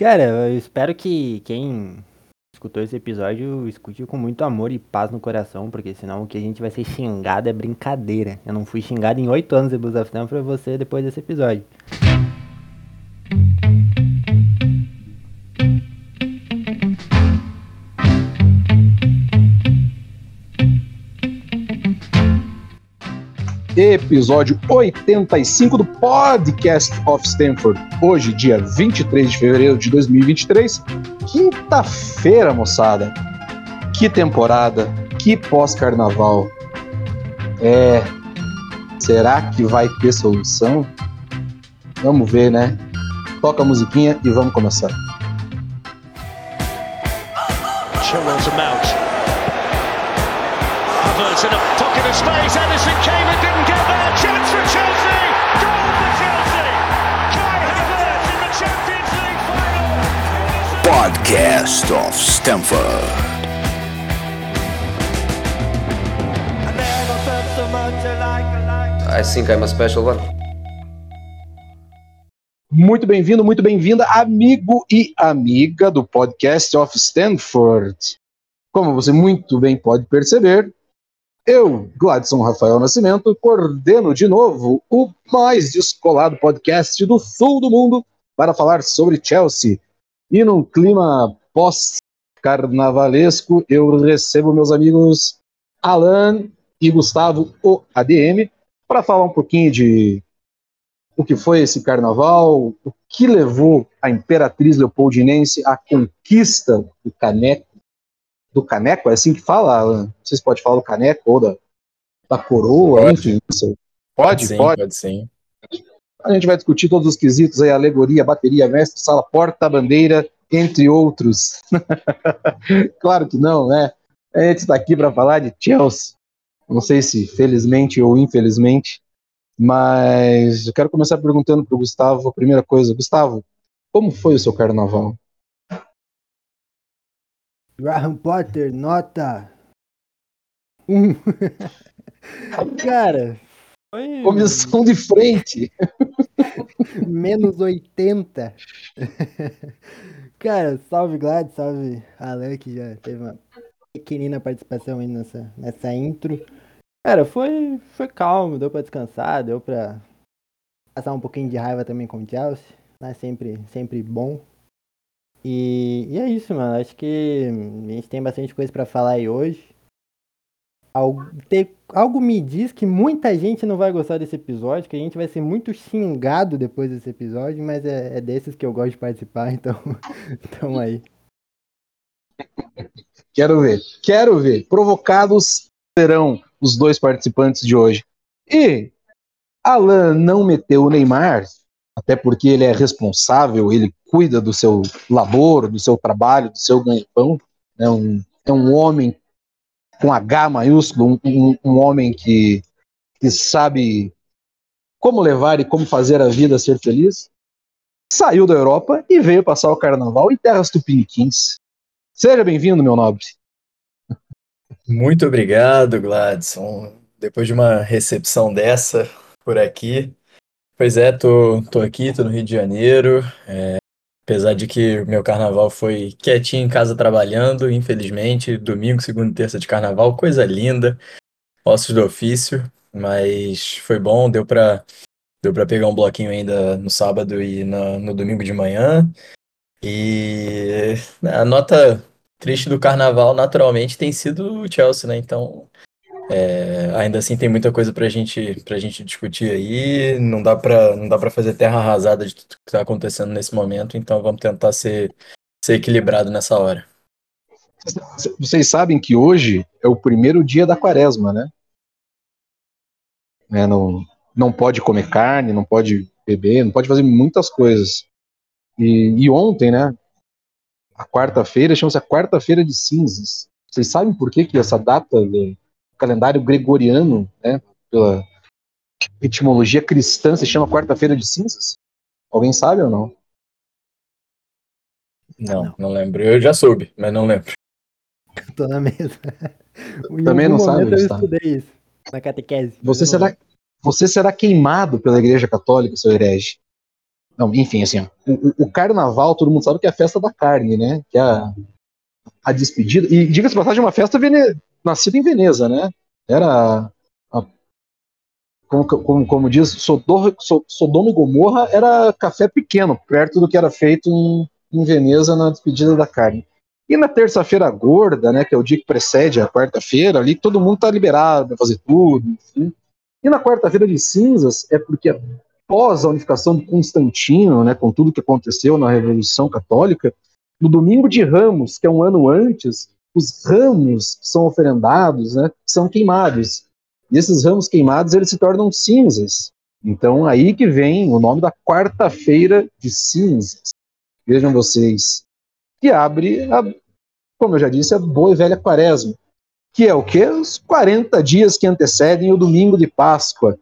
Cara, eu espero que quem escutou esse episódio escute com muito amor e paz no coração, porque senão o que a gente vai ser xingado é brincadeira. Eu não fui xingado em oito anos de Blues of Time pra você depois desse episódio. Episódio 85 do Podcast of Stanford. Hoje, dia 23 de fevereiro de 2023, quinta-feira, moçada. Que temporada, que pós-carnaval. É. Será que vai ter solução? Vamos ver, né? Toca a musiquinha e vamos começar. Chilwell's a mount. Havertz in a pocket of space. Edison came Podcast of Stamford. I think I'm a special one. Muito bem-vindo, muito bem-vinda, amigo e amiga do podcast of Stanford. Como você muito bem pode perceber, eu, Gladson Rafael Nascimento, coordeno de novo o mais descolado podcast do sul do mundo para falar sobre Chelsea. E num clima pós-carnavalesco, eu recebo meus amigos Alan e Gustavo, o ADM, para falar um pouquinho de o que foi esse carnaval, o que levou a Imperatriz Leopoldinense à conquista do caneco do caneco, é assim que fala, Alan? Vocês podem falar do caneco ou da, da coroa, pode. enfim. Pode, pode, sim, pode. Pode sim. A gente vai discutir todos os quesitos aí, alegoria, bateria, mestre, sala, porta, bandeira, entre outros. claro que não, né? A gente está aqui para falar de Chelsea. Não sei se felizmente ou infelizmente, mas eu quero começar perguntando para o Gustavo a primeira coisa. Gustavo, como foi o seu carnaval? Graham Potter, nota. Um. Cara, foi. Comissão de frente. Menos 80. Cara, salve Glad, salve Alan, que já teve uma pequenina participação aí nessa, nessa intro. Cara, foi, foi calmo, deu pra descansar, deu pra passar um pouquinho de raiva também com o Chelsea. Né? Sempre, sempre bom. E, e é isso, mano. Acho que a gente tem bastante coisa para falar aí hoje. Algo, me diz que muita gente não vai gostar desse episódio, que a gente vai ser muito xingado depois desse episódio, mas é, é desses que eu gosto de participar, então tamo aí. Quero ver, quero ver. Provocados serão os dois participantes de hoje. E Alan não meteu o Neymar, até porque ele é responsável, ele cuida do seu labor, do seu trabalho, do seu ganha-pão, é um, é um homem com H maiúsculo, um, um, um homem que, que sabe como levar e como fazer a vida ser feliz, saiu da Europa e veio passar o carnaval em terras tupiniquins. Seja bem-vindo, meu nobre. Muito obrigado, Gladson. Depois de uma recepção dessa por aqui, Pois é, tô, tô aqui, tô no Rio de Janeiro. É, apesar de que meu carnaval foi quietinho em casa trabalhando, infelizmente, domingo, segunda e terça de carnaval, coisa linda, ossos do ofício, mas foi bom, deu pra, deu pegar um bloquinho ainda no sábado e no, no domingo de manhã. E a nota triste do carnaval, naturalmente, tem sido o Chelsea, né? Então, é, ainda assim tem muita coisa para gente, a gente discutir aí, não dá para fazer terra arrasada de tudo que está acontecendo nesse momento, então vamos tentar ser, ser equilibrado nessa hora. Vocês sabem que hoje é o primeiro dia da quaresma, né? É, não, não pode comer carne, não pode beber, não pode fazer muitas coisas. E, e ontem, né? A quarta-feira chama-se a quarta-feira de cinzas. Vocês sabem por que, que essa data calendário gregoriano, né, pela etimologia cristã, se chama Quarta-feira de Cinzas? Alguém sabe ou não? Não, não lembro. Eu já soube, mas não lembro. Tô na mesa. Também não sabe. Eu estudei isso na catequese. Você será, você será queimado pela Igreja Católica, seu herege. Não, enfim, assim, o, o, carnaval, todo mundo sabe que é a festa da carne, né? Que é a, a despedida. E diga-se passagem, uma festa vene, nascida em Veneza, né? Era. A, como, como, como, diz, Sodor, Sodoma e Gomorra era café pequeno, perto do que era feito em, em Veneza na despedida da carne. E na terça-feira gorda, né, que é o dia que precede a quarta-feira, ali todo mundo tá liberado para fazer tudo, enfim. E na quarta-feira de cinzas é porque após a unificação de Constantino, né, com tudo que aconteceu na Revolução Católica, no domingo de Ramos, que é um ano antes, os ramos que são oferendados né, são queimados. E esses ramos queimados eles se tornam cinzas. Então aí que vem o nome da quarta-feira de cinzas. Vejam vocês. Que abre, a, como eu já disse, a boa e velha quaresma. Que é o quê? Os 40 dias que antecedem o domingo de Páscoa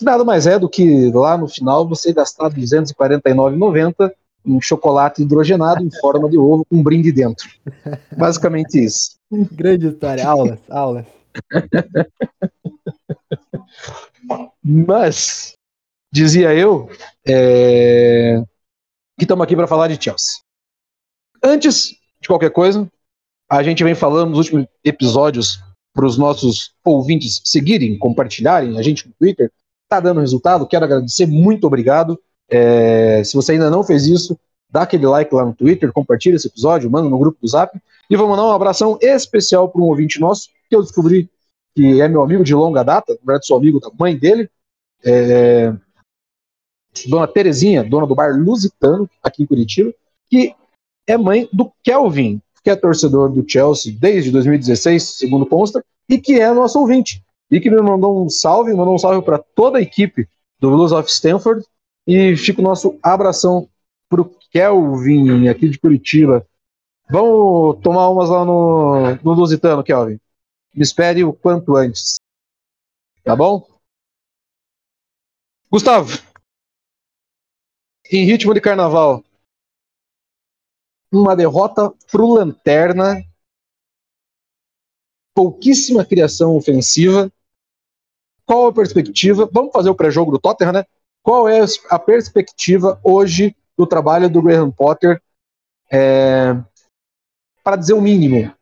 que nada mais é do que lá no final você gastar R$ 249,90 em chocolate hidrogenado em forma de ovo com um brinde dentro. Basicamente isso. Grande história, aulas, aulas. Mas, dizia eu, é... que estamos aqui para falar de Chelsea. Antes de qualquer coisa, a gente vem falando nos últimos episódios para os nossos ouvintes seguirem, compartilharem a gente no Twitter, Está dando resultado, quero agradecer, muito obrigado. É, se você ainda não fez isso, dá aquele like lá no Twitter, compartilha esse episódio, manda no grupo do Zap. E vou mandar um abração especial para um ouvinte nosso, que eu descobri que é meu amigo de longa data, na verdade sou amigo da mãe dele, é, dona Terezinha, dona do bar Lusitano, aqui em Curitiba, que é mãe do Kelvin, que é torcedor do Chelsea desde 2016, segundo consta, e que é nosso ouvinte e que me mandou um salve, mandou um salve para toda a equipe do Blues of Stanford. E fica o nosso abração para o Kelvin, aqui de Curitiba. Vamos tomar umas lá no, no Lusitano, Kelvin. Me espere o quanto antes. Tá bom? Gustavo, em ritmo de carnaval, uma derrota pro Lanterna, pouquíssima criação ofensiva, qual a perspectiva? Vamos fazer o pré-jogo do Tottenham, né? Qual é a perspectiva hoje do trabalho do Graham Potter? É, para dizer o mínimo.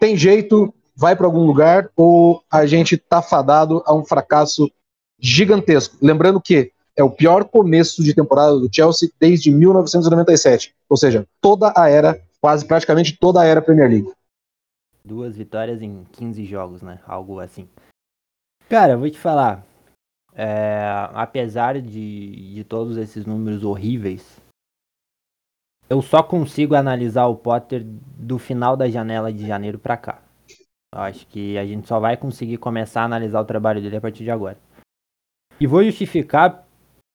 Tem jeito? Vai para algum lugar? Ou a gente está fadado a um fracasso gigantesco? Lembrando que é o pior começo de temporada do Chelsea desde 1997. Ou seja, toda a era, quase praticamente toda a era Premier League. Duas vitórias em 15 jogos, né? Algo assim. Cara, vou te falar. É, apesar de, de todos esses números horríveis, eu só consigo analisar o Potter do final da janela de janeiro para cá. Eu acho que a gente só vai conseguir começar a analisar o trabalho dele a partir de agora. E vou justificar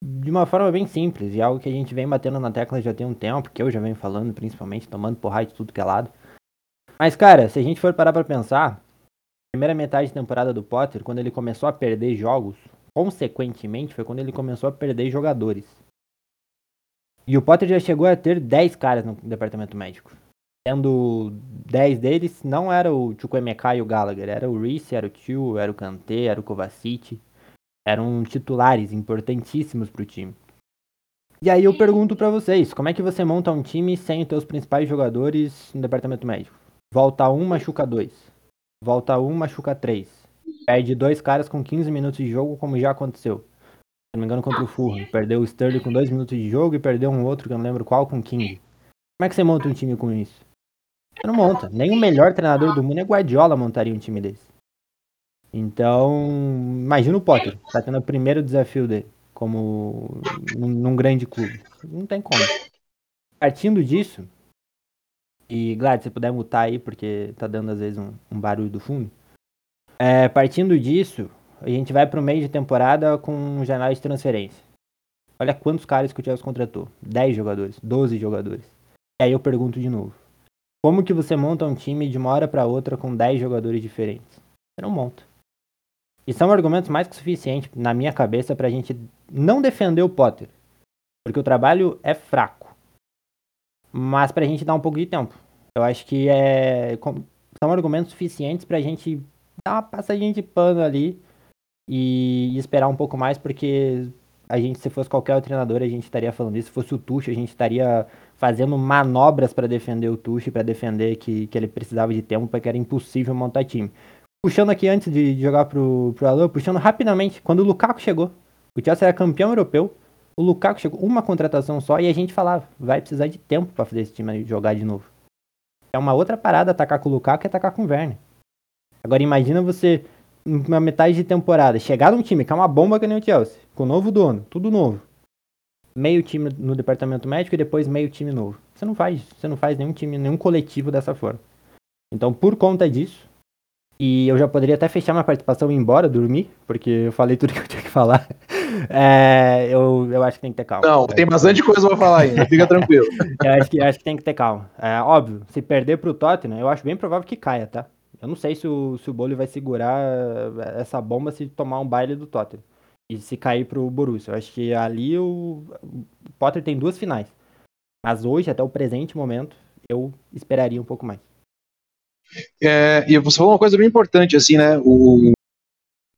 de uma forma bem simples, e algo que a gente vem batendo na tecla já tem um tempo, que eu já venho falando, principalmente, tomando porrada de tudo que é lado. Mas, cara, se a gente for parar pra pensar, primeira metade da temporada do Potter, quando ele começou a perder jogos, consequentemente, foi quando ele começou a perder jogadores. E o Potter já chegou a ter 10 caras no departamento médico. Sendo 10 deles, não era o Chukwemeka e o Gallagher, era o Reese, era o Tio, era o Kanté, era o Kovacic. Eram titulares importantíssimos pro time. E aí eu pergunto para vocês, como é que você monta um time sem os seus principais jogadores no departamento médico? Volta 1, machuca 2. Volta 1, machuca 3. Perde dois caras com 15 minutos de jogo, como já aconteceu. Se não me engano, contra o Fulham. Perdeu o Sterling com 2 minutos de jogo e perdeu um outro, que eu não lembro qual, com 15. Como é que você monta um time com isso? Você não monta. Nem o melhor treinador do mundo é Guardiola montaria um time desse. Então, imagina o Potter. Tá tendo o primeiro desafio dele, como num, num grande clube. Não tem como. Partindo disso, e, Glad, se puder mutar aí, porque tá dando às vezes um, um barulho do fundo. É, partindo disso, a gente vai pro meio de temporada com janela de transferência. Olha quantos caras que o Chelsea contratou. 10 jogadores, 12 jogadores. E aí eu pergunto de novo. Como que você monta um time de uma hora para outra com 10 jogadores diferentes? Você não monta. E são argumentos mais que suficientes, na minha cabeça, pra gente não defender o Potter. Porque o trabalho é fraco mas para a gente dar um pouco de tempo. Eu acho que é, são argumentos suficientes para a gente dar uma passadinha de pano ali e, esperar um pouco mais, porque a gente, se fosse qualquer outro treinador, a gente estaria falando isso. Se fosse o Tuchel, a gente estaria fazendo manobras para defender o Tuchel, para defender que, que ele precisava de tempo, porque era impossível montar time. Puxando aqui antes de jogar pro, pro Alô, puxando rapidamente, quando o Lukaku chegou, o Chelsea era campeão europeu, o Lukaku chegou, uma contratação só, e a gente falava, vai precisar de tempo para fazer esse time jogar de novo. É uma outra parada atacar com o Lukaku que atacar com o Werner. Agora imagina você, uma metade de temporada, chegar num time que é uma bomba que nem o Chelsea, com novo dono, tudo novo. Meio time no departamento médico e depois meio time novo. Você não faz, você não faz nenhum time, nenhum coletivo dessa forma. Então, por conta disso, e eu já poderia até fechar minha participação e ir embora, dormir, porque eu falei tudo que eu tinha que falar. É, eu, eu acho que tem que ter calma. Não, tem bastante coisa pra falar ainda, fica tranquilo. eu acho que, acho que tem que ter calma. É, óbvio, se perder pro Tottenham, eu acho bem provável que caia, tá? Eu não sei se o, se o vai segurar essa bomba se tomar um baile do Tottenham. E se cair pro Borussia. Eu acho que ali o, o Potter tem duas finais. Mas hoje, até o presente momento, eu esperaria um pouco mais. É, e você falou uma coisa bem importante, assim, né? O,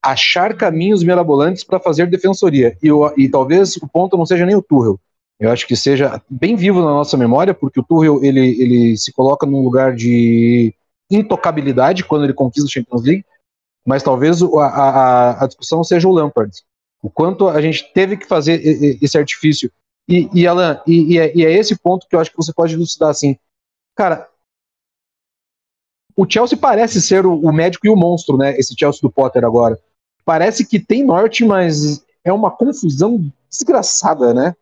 achar caminhos mirabolantes para fazer defensoria. E, e, talvez o ponto não seja nem o Tuchel. Eu acho que seja bem vivo na nossa memória, porque o Tuchel ele, ele se coloca num lugar de intocabilidade quando ele conquista o Champions League, mas talvez a, a, a discussão seja o Lampard. O quanto a gente teve que fazer esse artifício. E, e Alan, e, e, é, e é esse ponto que eu acho que você pode elucidar assim. Cara, o Chelsea parece ser o, o, médico e o monstro, né? Esse Chelsea do Potter agora. Parece que tem norte, mas é uma confusão desgraçada, né?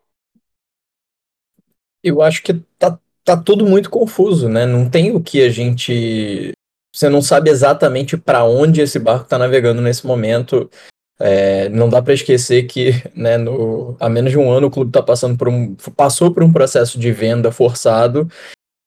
Eu acho que tá, tá tudo muito confuso, né? Não tem o que a gente. Você não sabe exatamente para onde esse barco está navegando nesse momento. É, não dá para esquecer que, né, no, há menos de um ano o clube tá passando por um, passou por um processo de venda forçado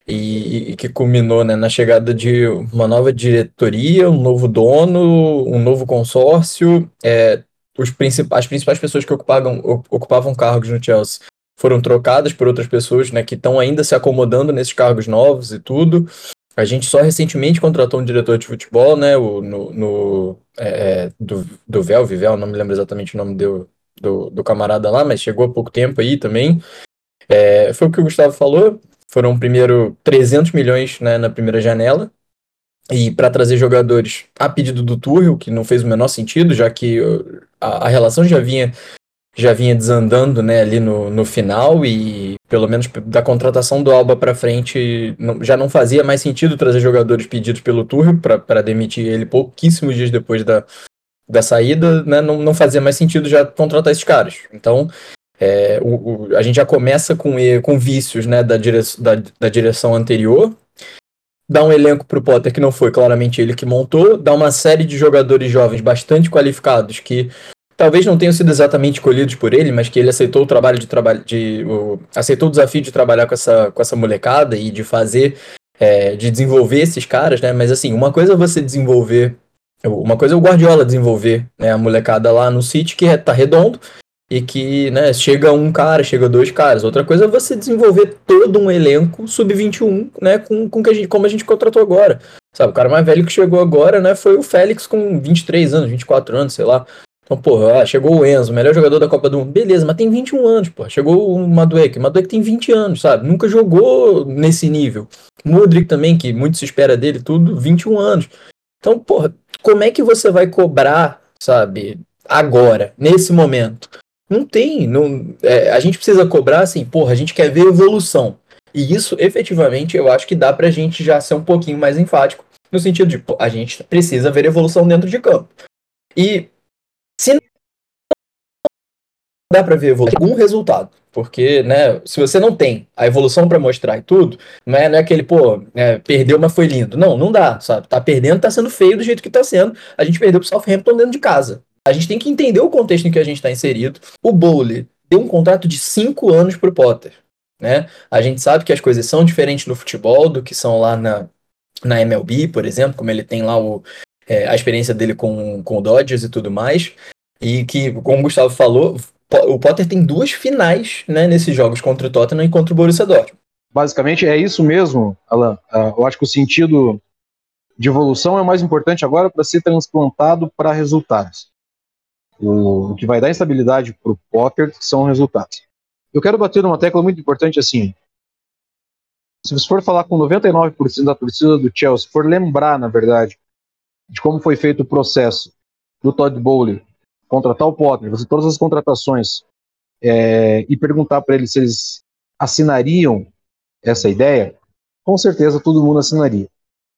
e, e, que culminou né, na chegada de uma nova diretoria, um novo dono, um novo consórcio. É, os principais, as principais pessoas que ocupavam, ocupavam cargos no Chelsea foram trocadas por outras pessoas né, que estão ainda se acomodando nesses cargos novos e tudo. A gente só recentemente contratou um diretor de futebol, né, o, no, no é, do, do Vel, Vivel, não me lembro exatamente o nome do, do, do camarada lá, mas chegou há pouco tempo aí também. É, foi o que o Gustavo falou, foram primeiro 300 milhões né, na primeira janela, e para trazer jogadores a pedido do Tuchel, que não fez o menor sentido, já que uh, a, a relação já vinha já vinha desandando né, ali no, no final e pelo menos da contratação do Alba para frente não, já não fazia mais sentido trazer jogadores pedidos pelo Tuchel para demitir ele pouquíssimos dias depois da, da saída, né, não, não fazia mais sentido já contratar esses caras. Então é, o, o, a gente já começa com, com vícios né, da, dire, da, da direção anterior, dá um elenco para o Potter que não foi claramente ele que montou, dá uma série de jogadores jovens bastante qualificados que talvez não tenham sido exatamente escolhidos por ele, mas que ele aceitou o trabalho de trabalho de o, aceitou o desafio de trabalhar com essa, com essa molecada e de fazer é, de desenvolver esses caras, né? Mas assim, uma coisa é você desenvolver uma coisa é o Guardiola desenvolver né, a molecada lá no City, que é, tá redondo, e que, né, chega um cara, chega dois caras. Outra coisa é você desenvolver todo um elenco sub-21, né, com, com que a gente, como a gente contratou agora. Sabe, o cara mais velho que chegou agora, né, foi o Félix com 23 anos, 24 anos, sei lá. Então, porra, ah, chegou o Enzo, melhor jogador da Copa do Mundo. Beleza, mas tem 21 anos, pô. Chegou o Madueke. Madueke tem 20 anos, sabe? Nunca jogou nesse nível. Modric também, que muito se espera dele, tudo, 21 anos. Então, porra, como é que você vai cobrar, sabe, agora, nesse momento? Não tem. Não, é, a gente precisa cobrar assim, porra, a gente quer ver evolução. E isso, efetivamente, eu acho que dá pra gente já ser um pouquinho mais enfático, no sentido de, pô, a gente precisa ver evolução dentro de campo. E se não dá pra ver evolução, algum resultado. Porque, né, se você não tem a evolução para mostrar e tudo, não é, não é aquele, pô, é, perdeu, mas foi lindo. Não, não dá, sabe? Tá perdendo, tá sendo feio do jeito que tá sendo. A gente perdeu pro Southampton dentro de casa. A gente tem que entender o contexto em que a gente está inserido. O Bowley deu um contrato de cinco anos para o Potter. Né? A gente sabe que as coisas são diferentes no futebol do que são lá na, na MLB, por exemplo, como ele tem lá o, é, a experiência dele com, com o Dodgers e tudo mais. E que, como o Gustavo falou, o Potter tem duas finais né, nesses jogos contra o Tottenham e contra o Borussia Dortmund. Basicamente é isso mesmo, Alan. Uh, eu acho que o sentido de evolução é mais importante agora para ser transplantado para resultados. O, que vai dar instabilidade para o Potter são resultados. Eu quero bater numa tecla muito importante assim. Se você for falar com 99% da torcida do Chelsea, for lembrar, na verdade, de como foi feito o processo do Todd Bowley contratar o Potter, fazer todas as contratações é, e perguntar para eles se eles assinariam essa ideia, com certeza todo mundo assinaria.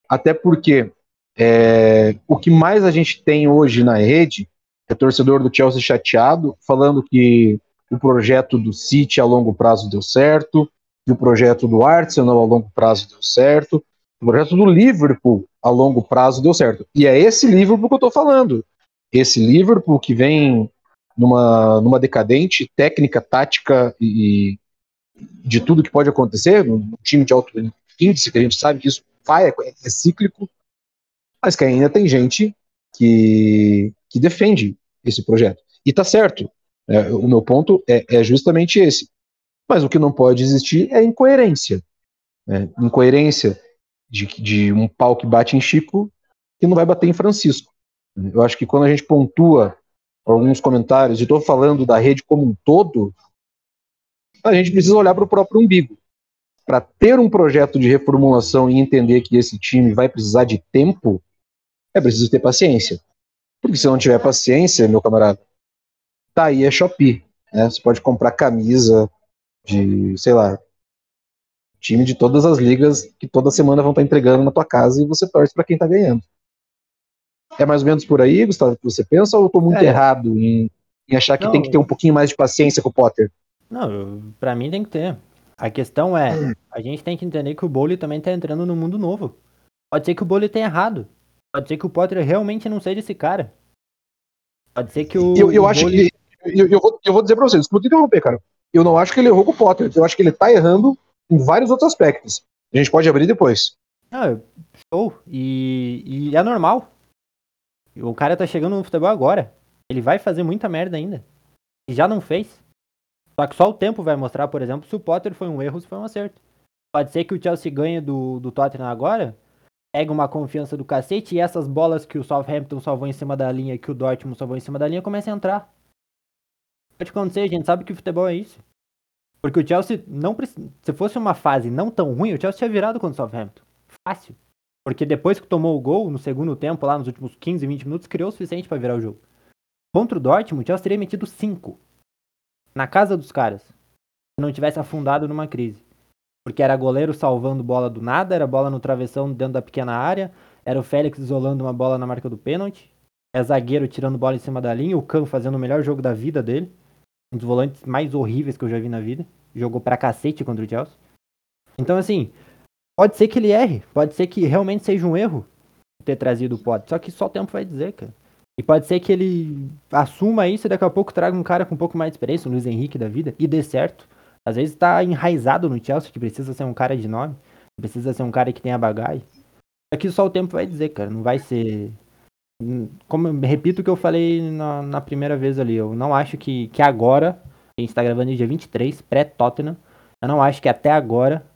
Até porque é, o que mais a gente tem hoje na rede é torcedor do Chelsea chateado, falando que o projeto do City a longo prazo deu certo, que o projeto do Arsenal a longo prazo deu certo, o projeto do Liverpool a longo prazo deu certo. E é esse Liverpool que eu estou falando. Esse Liverpool que vem numa, numa decadente técnica, tática e, de tudo que pode acontecer, no time de alto índice, que a gente sabe que isso vai, é, é cíclico, mas que ainda tem gente que, que defende esse projeto. E tá certo. É, o meu ponto é, é, justamente esse. Mas o que não pode existir é incoerência. Né? Incoerência de, de um pau que bate em Chico que não vai bater em Francisco. Eu acho que quando a gente pontua alguns comentários, e estou falando da rede como um todo, a gente precisa olhar para o próprio umbigo. Para ter um projeto de reformulação e entender que esse time vai precisar de tempo, é preciso ter paciência. Porque se não tiver paciência, meu camarada, tá aí é Shopee. Né? Você pode comprar camisa de, sei lá, time de todas as ligas que toda semana vão estar entregando na tua casa e você torce para quem está ganhando. É mais ou menos por aí, Gustavo, que você pensa, ou eu tô muito é. errado em, em achar que não, tem que ter um pouquinho mais de paciência com o Potter? Não, para mim tem que ter. A questão é, a gente tem que entender que o Bowley também tá entrando no mundo novo. Pode ser que o Bowley tenha errado. Pode ser que o Potter realmente não seja esse cara. Pode ser que o. Eu, eu acho Bowley... que. Eu, eu, vou, eu vou dizer pra vocês, desculpa interromper, cara. Eu não acho que ele errou com o Potter. Eu acho que ele tá errando em vários outros aspectos. A gente pode abrir depois. Ah, show. E, e é normal. O cara tá chegando no futebol agora. Ele vai fazer muita merda ainda. E já não fez. Só que só o tempo vai mostrar, por exemplo, se o Potter foi um erro se foi um acerto. Pode ser que o Chelsea ganhe do, do Tottenham agora, pega uma confiança do cacete e essas bolas que o Southampton salvou em cima da linha que o Dortmund salvou em cima da linha comecem a entrar. Pode acontecer, a gente sabe que o futebol é isso. Porque o Chelsea não se fosse uma fase não tão ruim, o Chelsea tinha virado contra o Southampton. Fácil. Porque depois que tomou o gol, no segundo tempo, lá nos últimos 15, 20 minutos, criou o suficiente para virar o jogo. Contra o Dortmund, o Chelsea teria metido 5. Na casa dos caras. Se não tivesse afundado numa crise. Porque era goleiro salvando bola do nada, era bola no travessão dentro da pequena área, era o Félix isolando uma bola na marca do pênalti, é zagueiro tirando bola em cima da linha, o Cão fazendo o melhor jogo da vida dele. Um dos volantes mais horríveis que eu já vi na vida. Jogou pra cacete contra o Chelsea. Então, assim, Pode ser que ele erre, pode ser que realmente seja um erro ter trazido o Potter. Só que só o tempo vai dizer, cara. E pode ser que ele assuma isso e daqui a pouco traga um cara com um pouco mais de experiência, o Luiz Henrique da vida, e dê certo. Às vezes tá enraizado no Chelsea, que precisa ser um cara de nome, precisa ser um cara que tenha bagagem. Aqui só o tempo vai dizer, cara. Não vai ser. Como repito o que eu falei na, na, primeira vez ali. Eu não acho que, que agora, a gente tá gravando dia 23, pré-Tottenham. Eu não acho que até agora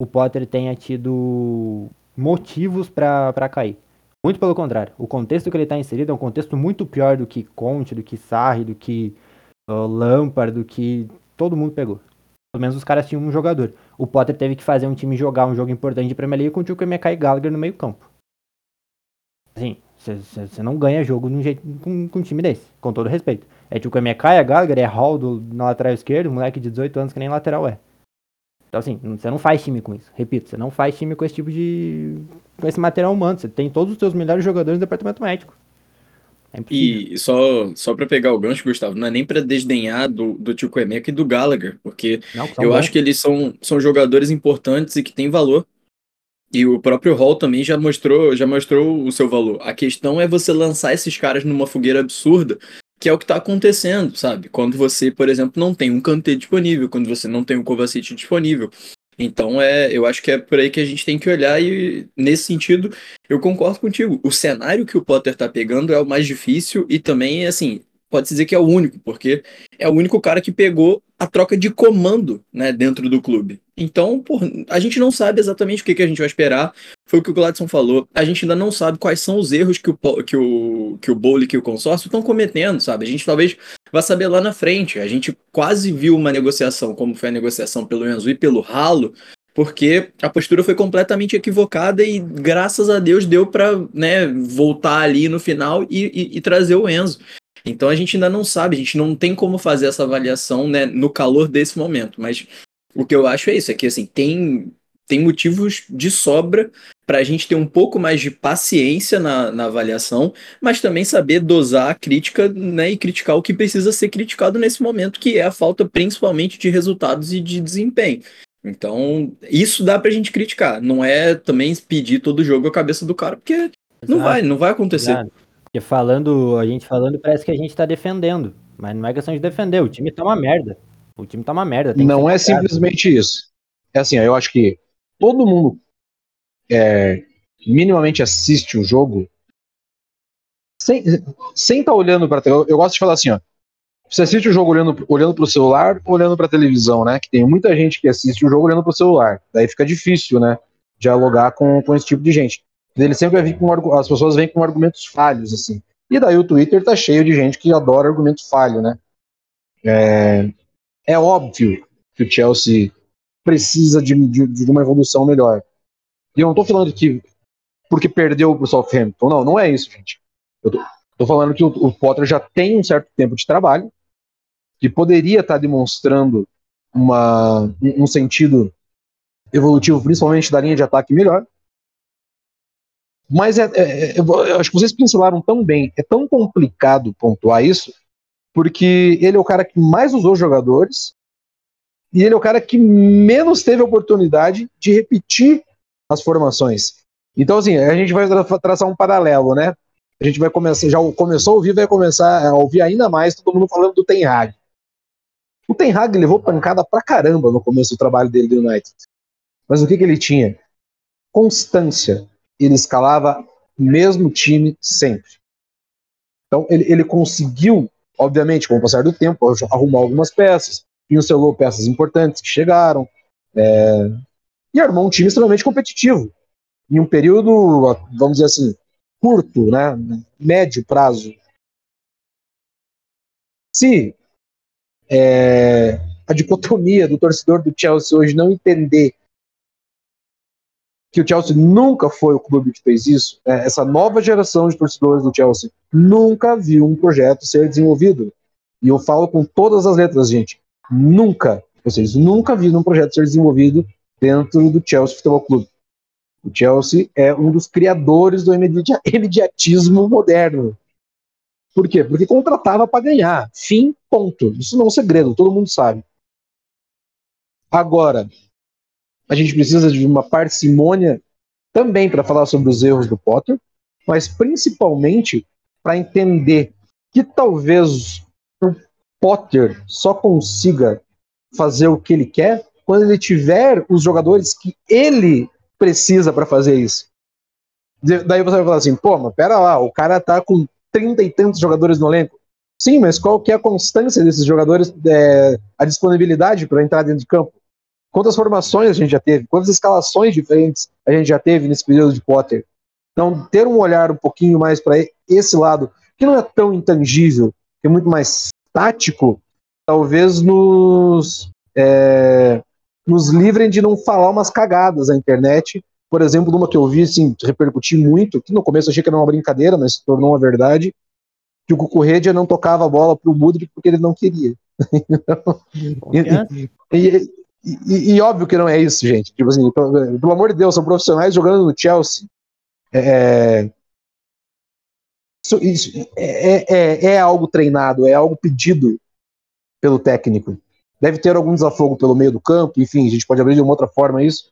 o Potter tenha tido motivos para cair. Muito pelo contrário. O contexto que ele está inserido é um contexto muito pior do que Conte, do que Sarri, do que uh, Lampard, do que todo mundo pegou. Pelo menos os caras tinham um jogador. O Potter teve que fazer um time jogar um jogo importante de Premier League com o Chukwemeka e Gallagher no meio campo. Assim, você não ganha jogo num jeito, com, com, um time desse, com todo respeito. É Chukwemeka e Gallagher, é Hall do, na lateral esquerda, um moleque de 18 anos que nem lateral é. Então, assim, você não faz time com isso. Repito, você não faz time com esse tipo de. com esse material humano. Você tem todos os seus melhores jogadores no departamento médico. É e só, só para pegar o gancho, Gustavo, não é nem para desdenhar do, do Tio Emeka e do Gallagher, porque não, eu bons. acho que eles são, são jogadores importantes e que têm valor. E o próprio Hall também já mostrou, já mostrou o seu valor. A questão é você lançar esses caras numa fogueira absurda que é o que está acontecendo, sabe? Quando você, por exemplo, não tem um Kanté disponível, quando você não tem um Kovacic disponível. Então, é, eu acho que é por aí que a gente tem que olhar e, nesse sentido, eu concordo contigo. O cenário que o Potter está pegando é o mais difícil e também, assim, pode-se dizer que é o único, porque é o único cara que pegou a troca de comando né, dentro do clube. Então, por, a gente não sabe exatamente o que, que a gente vai esperar. Foi o que o Gladson falou. A gente ainda não sabe quais são os erros que o, que o, que o Bowley e o consórcio estão cometendo, sabe? A gente talvez vá saber lá na frente. A gente quase viu uma negociação, como foi a negociação pelo Enzo e pelo Ralo, porque a postura foi completamente equivocada e graças a Deus deu para né, voltar ali no final e, e, e, trazer o Enzo. Então a gente ainda não sabe, a gente não tem como fazer essa avaliação né, no calor desse momento. Mas o que eu acho é isso, é que assim, tem, tem motivos de sobra para a gente ter um pouco mais de paciência na, na avaliação, mas também saber dosar a crítica né, e criticar o que precisa ser criticado nesse momento, que é a falta principalmente de resultados e de desempenho. Então, isso dá pra gente criticar. Não é também pedir todo jogo a cabeça do cara, porque Exato. não vai, não vai acontecer. Exato. Porque falando, a gente falando, parece que a gente tá defendendo. Mas não é questão de defender, o time tá uma merda. O time tá uma merda. não é simplesmente isso. É assim, eu acho que todo mundo é, minimamente assiste o jogo sem estar sem tá olhando para eu, eu gosto de falar assim, ó. Você assiste o jogo olhando, olhando para o celular ou olhando para a televisão, né? Que tem muita gente que assiste o jogo olhando para o celular. Daí fica difícil, né? Dialogar com, com esse tipo de gente. Ele sempre vai vir com as pessoas vêm com argumentos falhos, assim. E daí o Twitter tá cheio de gente que adora argumento falho, né? É, é óbvio que o Chelsea precisa de, de, de uma evolução melhor. E eu não tô falando que porque perdeu pro Southampton. Não, não é isso, gente. Eu tô, tô falando que o, o Potter já tem um certo tempo de trabalho, que poderia estar tá demonstrando uma, um sentido evolutivo, principalmente da linha de ataque melhor. Mas é, é, é, eu acho que vocês pincelaram tão bem, é tão complicado pontuar isso, porque ele é o cara que mais usou jogadores e ele é o cara que menos teve oportunidade de repetir as formações. Então, assim, a gente vai traçar um paralelo, né? A gente vai começar, já começou a ouvir, vai começar a ouvir ainda mais todo mundo falando do Ten Hag. O Ten Hag levou pancada pra caramba no começo do trabalho dele do United. Mas o que, que ele tinha? Constância. Ele escalava o mesmo time sempre. Então ele, ele conseguiu, obviamente, com o passar do tempo, arrumar algumas peças, pincelou peças importantes que chegaram, é, e armou um time extremamente competitivo. Em um período, vamos dizer assim, curto, né, médio prazo. Se é, a dicotomia do torcedor do Chelsea hoje não entender que o Chelsea nunca foi o clube que fez isso, é, essa nova geração de torcedores do Chelsea nunca viu um projeto ser desenvolvido. E eu falo com todas as letras, gente. Nunca. Vocês nunca viram um projeto ser desenvolvido dentro do Chelsea Futebol Clube. O Chelsea é um dos criadores do imediatismo moderno. Por quê? Porque contratava para ganhar. Fim, ponto. Isso não é um segredo, todo mundo sabe. Agora, a gente precisa de uma parcimônia também para falar sobre os erros do Potter, mas principalmente para entender que talvez o Potter só consiga fazer o que ele quer quando ele tiver os jogadores que ele precisa para fazer isso. Daí você vai falar assim, pô, mas pera lá, o cara tá com trinta e tantos jogadores no elenco. Sim, mas qual que é a constância desses jogadores, é, a disponibilidade para entrar dentro de campo? Quantas formações a gente já teve? Quantas escalações diferentes a gente já teve nesse período de Potter? Então, ter um olhar um pouquinho mais para esse lado, que não é tão intangível, que é muito mais tático, talvez nos, é, nos livrem de não falar umas cagadas na internet. Por exemplo, uma que eu vi assim, repercutir muito, que no começo achei que era uma brincadeira, mas se tornou uma verdade, que o Cucurredia não tocava a bola para o Mudrik porque ele não queria. e, e, e, e, óbvio que não é isso, gente. Tipo assim, pelo, pelo amor de Deus, são profissionais jogando no Chelsea. É, isso, isso é, é, é, algo treinado, é algo pedido pelo técnico. Deve ter algum desafogo pelo meio do campo, enfim, a gente pode abrir de uma outra forma isso.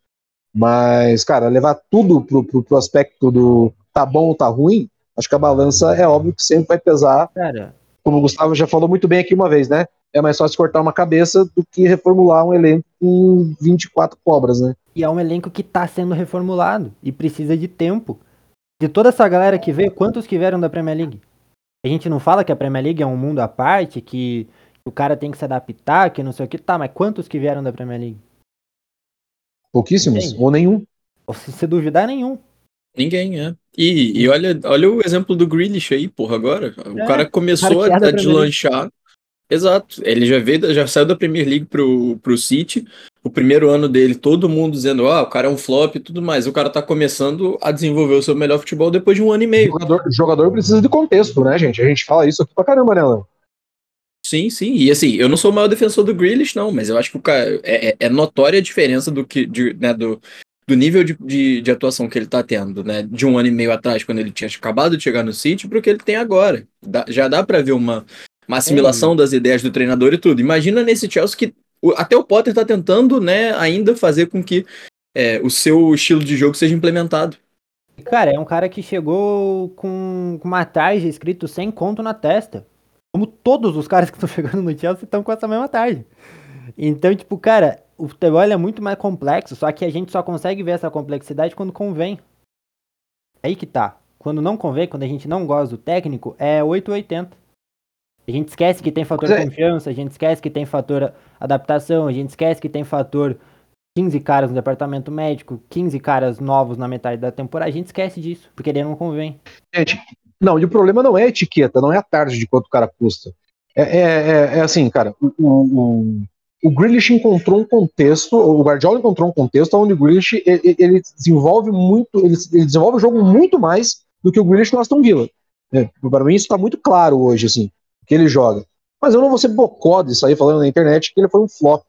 Mas, cara, levar tudo pro, pro, pro aspecto do tá bom ou tá ruim, acho que a balança é óbvio que sempre vai pesar. Cara. Como o Gustavo já falou muito bem aqui uma vez, né? É mais fácil cortar uma cabeça do que reformular um elenco com 24 cobras, né? E é um elenco que tá sendo reformulado e precisa de tempo. De toda essa galera que veio, quantos que vieram da Premier League? A gente não fala que a Premier League é um mundo à parte, que o cara tem que se adaptar, que não sei o que, tá, mas quantos que vieram da Premier League? Pouquíssimos, ou nenhum. Ou se, se duvidar, nenhum. Ninguém, é. E, e olha, olha o exemplo do Grealish aí, porra, agora. O é, cara começou cara a, a deslanchar. Exato. Ele já veio, já saiu da Premier League pro, pro City. O primeiro ano dele, todo mundo dizendo, ah, o cara é um flop e tudo mais. O cara tá começando a desenvolver o seu melhor futebol depois de um ano e meio. O jogador, jogador precisa de contexto, né, gente? A gente fala isso aqui pra caramba, né, Léo? Sim, sim. E assim, eu não sou o maior defensor do Grealish, não, mas eu acho que o cara é, é, é notória a diferença do que de, né, do, do nível de, de, de, atuação que ele tá tendo, né? De um ano e meio atrás, quando ele tinha acabado de chegar no City, pro que ele tem agora. Dá, já dá para ver uma, uma assimilação das ideias do treinador e tudo. Imagina nesse Chelsea que até o Potter tá tentando, né, ainda fazer com que é, o seu estilo de jogo seja implementado. Cara, é um cara que chegou com, com uma tarja escrito sem conto na testa. Como todos os caras que estão chegando no Chelsea estão com essa mesma tarja. Então, tipo, cara, o futebol é muito mais complexo, só que a gente só consegue ver essa complexidade quando convém. Aí que tá. Quando não convém, quando a gente não gosta do técnico, é 880. A gente esquece que tem fator é. confiança, a gente esquece que tem fator adaptação, a gente esquece que tem fator 15 caras no departamento médico, 15 caras novos na metade da temporada. A gente esquece disso, porque ele não convém. Gente, não, e o problema não é a etiqueta, não é a tarde de quanto o cara custa. É, é, é, é assim, cara, o, o, o Grealish encontrou um contexto, o Guardiola encontrou um contexto onde o Grealish ele, ele desenvolve muito, ele, ele, desenvolve o jogo muito mais do que o Grealish no Aston Villa. É, para mim isso está muito claro hoje, assim, que ele joga. Mas eu não vou ser bocó de sair falando na internet que ele foi um flop,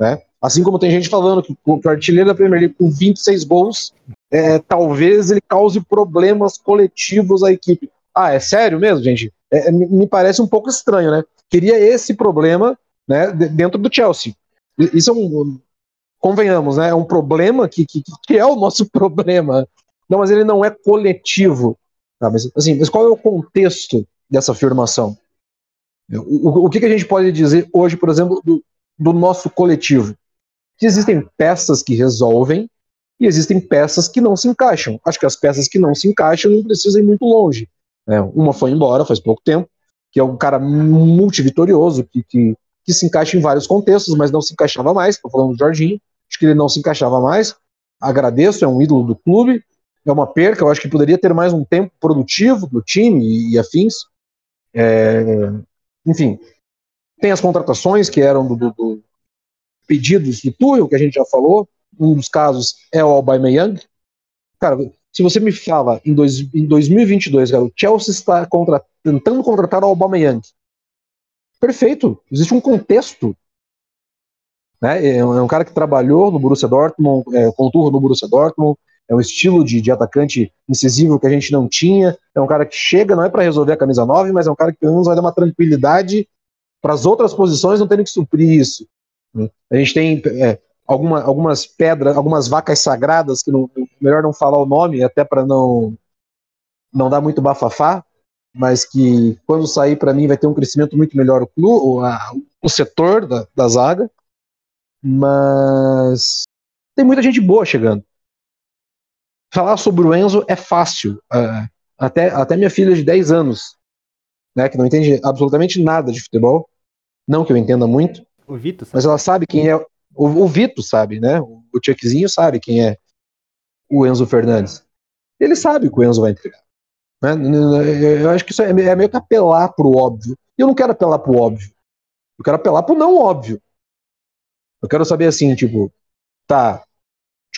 né? Assim como tem gente falando que, que o artilheiro da Premier League com 26 gols, é, talvez ele cause problemas coletivos à equipe. Ah, é sério mesmo, gente? É, me parece um pouco estranho, né? Queria esse problema né, dentro do Chelsea. Isso é um, convenhamos, né, é um problema que, que, que é o nosso problema. Não, mas ele não é coletivo. Tá, mas, assim, mas qual é o contexto dessa afirmação? O, o, que, que, a gente pode dizer hoje, por exemplo, do, do nosso coletivo? Que existem peças que resolvem e existem peças que não se encaixam. Acho que as peças que não se encaixam não precisam ir muito longe. Né? Uma foi embora faz pouco tempo, que é um cara multivitorioso, que, que que se encaixa em vários contextos, mas não se encaixava mais. Estou falando do Jorginho, acho que ele não se encaixava mais. Agradeço, é um ídolo do clube, é uma perca. Eu acho que poderia ter mais um tempo produtivo do time e, e afins. É, enfim, tem as contratações que eram do, do, do pedidos do Tuchel, que a gente já falou. Um dos casos é o Aubameyang. Cara, se você me fala em, dois, em 2022, cara, o Chelsea está contra, tentando contratar o Aubameyang Perfeito. Existe um contexto. Né? É, um, é cara que trabalhou no Borussia Dortmund, é, conturro no Borussia Dortmund, é um estilo de, de, atacante incisivo que a gente não tinha. É um cara que chega, não é para resolver a camisa 9, mas é um cara que pelo menos vai dar uma tranquilidade para as outras posições não terem que suprir isso. Né? A gente tem é, alguma, algumas pedras, algumas vacas sagradas, que não, melhor não falar o nome, até para não, não dar muito bafafá, mas que quando sair para mim vai ter um crescimento muito melhor o, clube, a, o setor da, da zaga, mas tem muita gente boa chegando. Falar sobre o Enzo é fácil. Uh, até, até minha filha de 10 anos, né, que não entende absolutamente nada de futebol, não que eu entenda muito, o Vito, mas ela sabe quem é. O, o Vito sabe, né? O, o Chuckzinho sabe quem é o Enzo Fernandes. Ele sabe que o Enzo vai entregar. Né? Eu acho que isso é, é meio que apelar pro óbvio. E eu não quero apelar pro óbvio. Eu quero apelar pro não óbvio. Eu quero saber assim, tipo, tá,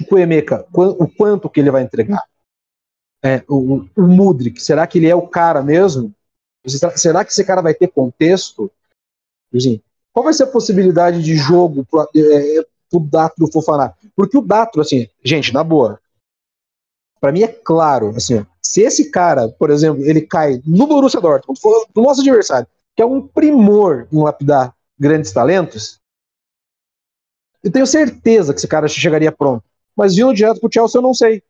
tipo o Emeka, o quanto que ele vai entregar? É, o, o Mudrik, será que ele é o cara mesmo? Será que esse cara vai ter contexto? Assim, qual vai ser a possibilidade de jogo pro, é, pro Datro Fofaná? Porque o Datro, assim, gente, na boa, para mim é claro, assim, se esse cara, por exemplo, ele cai no Borussia Dortmund, do nosso adversário, que é um primor em lapidar grandes talentos, eu tenho certeza que esse cara chegaria pronto. Mas vindo direto pro Chelsea eu não sei.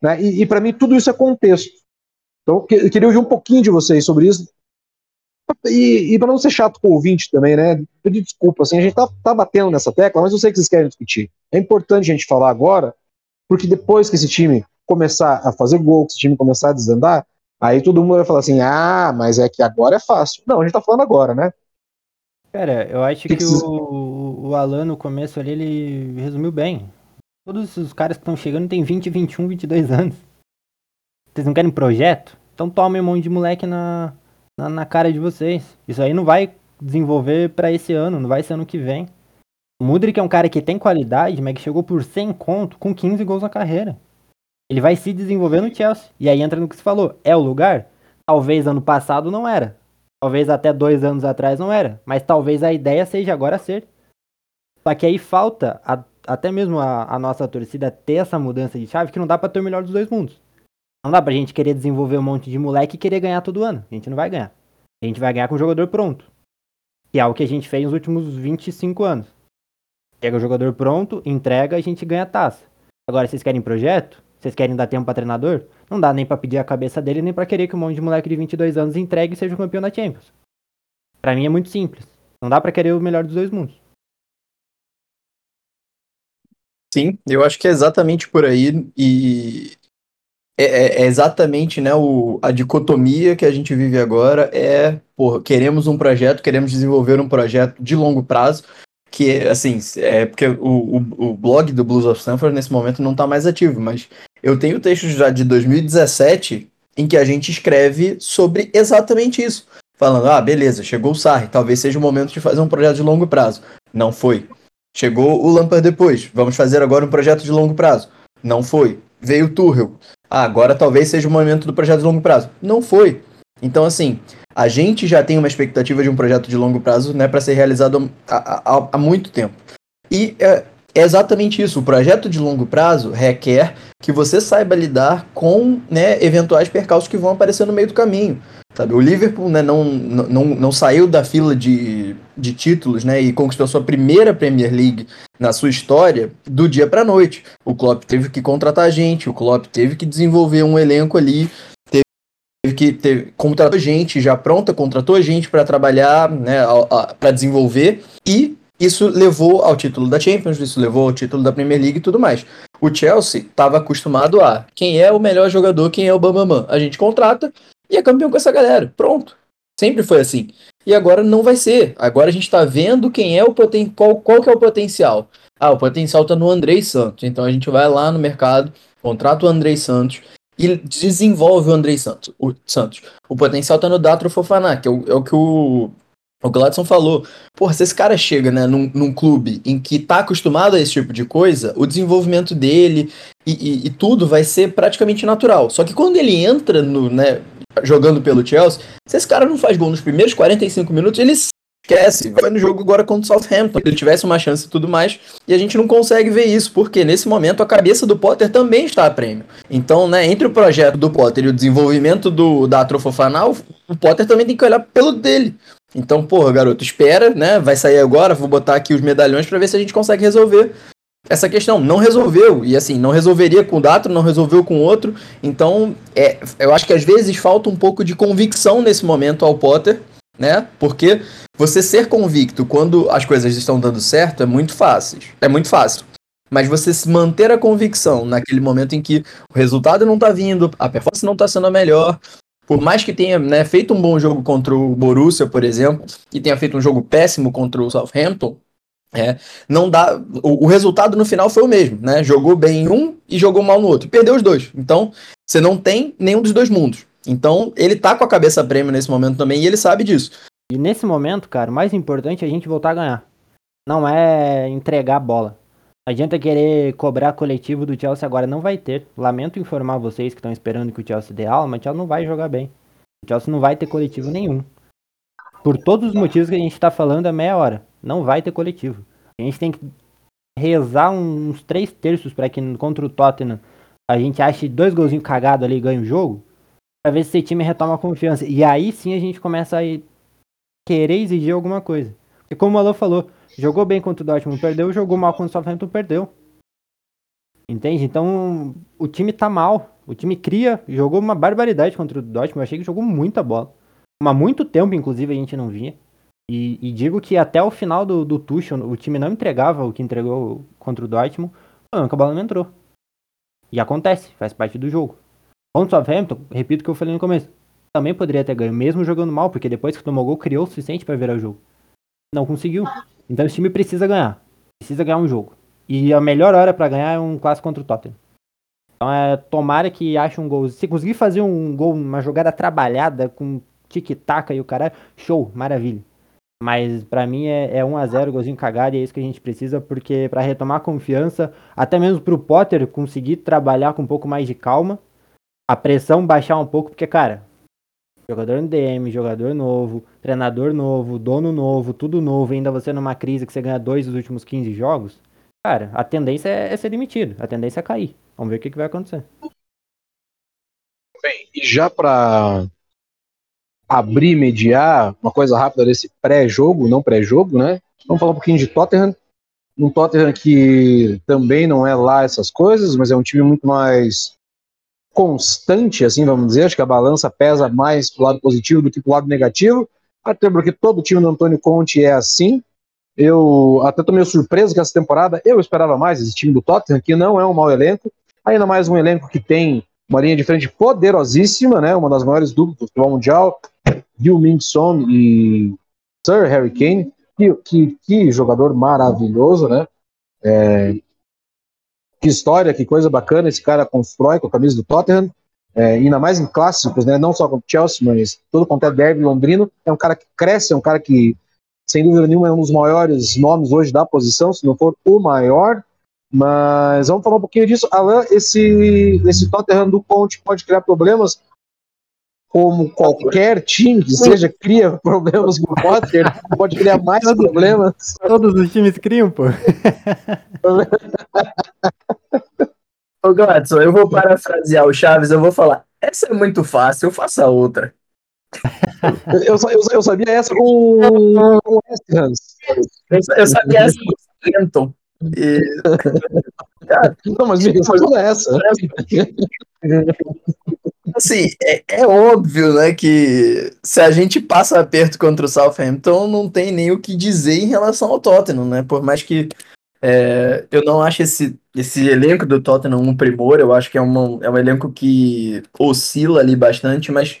Né? E, e para mim tudo isso é contexto. Então eu queria ouvir um pouquinho de vocês sobre isso. E, e para não ser chato com o ouvinte também, né? Pedir desculpa, assim, a gente tá, tá batendo nessa tecla, mas eu sei que vocês querem discutir. É importante a gente falar agora, porque depois que esse time começar a fazer gol, se o time começar a desandar, aí todo mundo vai falar assim: ah, mas é que agora é fácil. Não, a gente tá falando agora, né? Cara, eu acho que, que o, o Alan no começo ali, ele resumiu bem. Todos os caras que estão chegando têm 20, 21, 22 anos. Vocês não querem projeto? Então tomem um monte de moleque na, na, na cara de vocês. Isso aí não vai desenvolver para esse ano, não vai ser ano que vem. O Mudrik é um cara que tem qualidade, mas que chegou por 100 conto com 15 gols na carreira. Ele vai se desenvolver no Chelsea. E aí entra no que você falou. É o lugar? Talvez ano passado não era. Talvez até dois anos atrás não era. Mas talvez a ideia seja agora ser. Só que aí falta, a, até mesmo a, a, nossa torcida ter essa mudança de chave que não dá pra ter o melhor dos dois mundos. Não dá pra gente querer desenvolver um monte de moleque e querer ganhar todo ano. A gente não vai ganhar. A gente vai ganhar com o jogador pronto. Que é o que a gente fez nos últimos 25 anos. Pega o jogador pronto, entrega, a gente ganha taça. Agora, vocês querem projeto? Vocês querem dar tempo para treinador? Não dá nem para pedir a cabeça dele, nem para querer que um monte de moleque de 22 anos entregue e seja o campeão da Champions. Para mim é muito simples. Não dá para querer o melhor dos dois mundos. Sim, eu acho que é exatamente por aí e é, é, é exatamente né, o, a dicotomia que a gente vive agora é, porra, queremos um projeto, queremos desenvolver um projeto de longo prazo, que assim, é porque o, o, o, blog do Blues of Stanford nesse momento não está mais ativo, mas eu tenho textos já de 2017 em que a gente escreve sobre exatamente isso. Falando, ah, beleza, chegou o Sarri, talvez seja o momento de fazer um projeto de longo prazo. Não foi. Chegou o Lampard depois, vamos fazer agora um projeto de longo prazo. Não foi. Veio o Tuchel. Ah, agora talvez seja o momento do projeto de longo prazo. Não foi. Então, assim, a gente já tem uma expectativa de um projeto de longo prazo né, para ser realizado há, muito tempo. E é, é, exatamente isso. O projeto de longo prazo requer que você saiba lidar com né, eventuais percalços que vão aparecer no meio do caminho. Sabe? O Liverpool né, não, não, não saiu da fila de, de títulos né, e conquistou sua primeira Premier League na sua história do dia para a noite. O Klopp teve que contratar gente, o Klopp teve que desenvolver um elenco ali teve que ter, contratou gente já pronta, contratou gente para trabalhar, né, para desenvolver e isso levou ao título da Champions, isso levou ao título da Premier League e tudo mais. O Chelsea estava acostumado a quem é o melhor jogador, quem é o Bambamã. A gente contrata e é campeão com essa galera. Pronto. Sempre foi assim. E agora não vai ser. Agora a gente está vendo quem é o poten qual, qual que é o potencial. Ah, o potencial está no Andrei Santos. Então a gente vai lá no mercado, contrata o Andrei Santos e desenvolve o Andrei Santos. O, Santos. o potencial tá no Datro Fofaná, que é o, é o que o, o Gladson falou. Porra, se esse cara chega né, num, num, clube em que tá acostumado a esse tipo de coisa, o desenvolvimento dele e, e, e, tudo vai ser praticamente natural. Só que quando ele entra no, né, jogando pelo Chelsea, se esse cara não faz gol nos primeiros 45 minutos, ele esquece. Vai no jogo agora contra o Southampton. Ele tivesse uma chance e tudo mais. E a gente não consegue ver isso, porque nesse momento a cabeça do Potter também está a prêmio. Então, né, entre o projeto do Potter e o desenvolvimento do, da Atrofofanal, o Potter também tem que olhar pelo dele. Então, porra, garoto, espera, né? Vai sair agora, vou botar aqui os medalhões para ver se a gente consegue resolver essa questão. Não resolveu. E assim, não resolveria com o Datro, não resolveu com outro. Então, é, eu acho que às vezes falta um pouco de convicção nesse momento ao Potter né? Porque você ser convicto quando as coisas estão dando certo é muito fácil. É muito fácil. Mas você se manter a convicção naquele momento em que o resultado não está vindo, a performance não está sendo a melhor, por mais que tenha né, feito um bom jogo contra o Borussia, por exemplo, e tenha feito um jogo péssimo contra o Southampton, é, não dá. O, o, resultado no final foi o mesmo, né? Jogou bem em um e jogou mal no outro. Perdeu os dois. Então, você não tem nenhum dos dois mundos. Então, ele tá com a cabeça prêmio nesse momento também e ele sabe disso. E nesse momento, cara, o mais importante é a gente voltar a ganhar. Não é entregar a bola. Não adianta querer cobrar coletivo do Chelsea agora, não vai ter. Lamento informar vocês que estão esperando que o Chelsea dê aula, mas o Chelsea não vai jogar bem. O Chelsea não vai ter coletivo nenhum. Por todos os motivos que a gente tá falando há meia hora. Não vai ter coletivo. A gente tem que rezar uns três terços para que contra o Tottenham a gente ache dois golzinhos cagados ali e ganhe o jogo pra ver se esse time retoma a confiança. E aí sim a gente começa a querer exigir alguma coisa. Porque como o Alô falou, jogou bem contra o Dortmund, perdeu, jogou mal contra o Southampton, perdeu. Entende? Então o time tá mal. O time cria, jogou uma barbaridade contra o Dortmund. Eu achei que jogou muita bola. Há muito tempo, inclusive, a gente não vinha. E, e, digo que até o final do, do Tuchel, o time não entregava o que entregou contra o Dortmund. A bola não entrou. E acontece, faz parte do jogo. Contra o Southampton, repito o que eu falei no começo, também poderia ter ganho, mesmo jogando mal, porque depois que tomou gol, criou o suficiente para virar o jogo. Não conseguiu. Então esse time precisa ganhar. Precisa ganhar um jogo. E a melhor hora para ganhar é um clássico contra o Tottenham. Então é tomara que ache um gol. Se conseguir fazer um gol, uma jogada trabalhada com tic-tac e o caralho, show, maravilha. Mas para mim é, é 1x0, golzinho cagado, e é isso que a gente precisa, porque para retomar a confiança, até mesmo pro Potter conseguir trabalhar com um pouco mais de calma, a pressão baixar um pouco, porque, cara, jogador no DM, jogador novo, treinador novo, dono novo, tudo novo, ainda você numa crise que você ganha dois dos últimos 15 jogos, cara, a tendência é, é ser demitido, a tendência é cair. Vamos ver o que, que vai acontecer. Bem, e já para abrir, mediar, uma coisa rápida desse pré-jogo, não pré-jogo, né? Vamos falar um pouquinho de Tottenham. Um Tottenham que também não é lá essas coisas, mas é um time muito mais constante, assim, vamos dizer. Acho que a balança pesa mais pro lado positivo do que pro lado negativo. Até porque todo time do Antônio Conte é assim. Eu até tô meio surpreso que essa temporada eu esperava mais esse time do Tottenham, que não é um mau elenco. Ainda mais um elenco que tem uma linha de frente poderosíssima, né? Uma das maiores duplas do futebol mundial. Gil Min Son e Sir Harry Kane, que, que, que jogador maravilhoso, né? É, que história, que coisa bacana esse cara constrói com a camisa do Tottenham, é, ainda mais em clássicos, né? Não só com o Chelsea, mas todo quanto é derby londrino. É um cara que cresce, é um cara que, sem dúvida nenhuma, é um dos maiores nomes hoje da posição, se não for o maior. Mas vamos falar um pouquinho disso. Alan, esse, esse Tottenham do Conte pode criar problemas como qualquer time que seja, cria problemas com o Potter, pode criar mais todos, problemas. Todos os times criam, pô. Ô, Gladson, eu vou parafrasear o Chaves, eu vou falar, essa é muito fácil, eu faço a outra. eu, eu, eu, sabia essa com, o eu, eu sabia essa com o. E... Não, mas me responda essa. Assim, é, é, óbvio, né, que se a gente passa aperto contra o Southampton, não tem nem o que dizer em relação ao Tottenham, né? Por mais que é, eu não acho esse, esse elenco do Tottenham um primor, eu acho que é, uma, é um elenco que oscila ali bastante, mas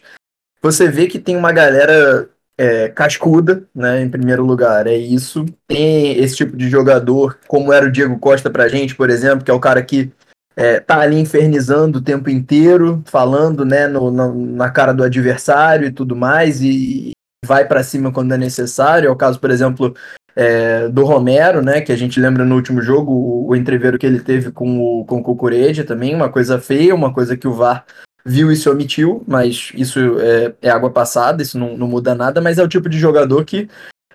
você vê que tem uma galera é, cascuda, né, em primeiro lugar, é isso. Tem esse tipo de jogador, como era o Diego Costa pra gente, por exemplo, que é o cara que é, tá ali infernizando o tempo inteiro, falando né, no, na, na cara do adversário e tudo mais, e, vai para cima quando é necessário. É o caso, por exemplo, é, do Romero, né, que a gente lembra no último jogo, o, o entreveiro que ele teve com o, com o Cucuredia também, uma coisa feia, uma coisa que o VAR viu e se omitiu, mas isso é, é água passada, isso não, não muda nada, mas é o tipo de jogador que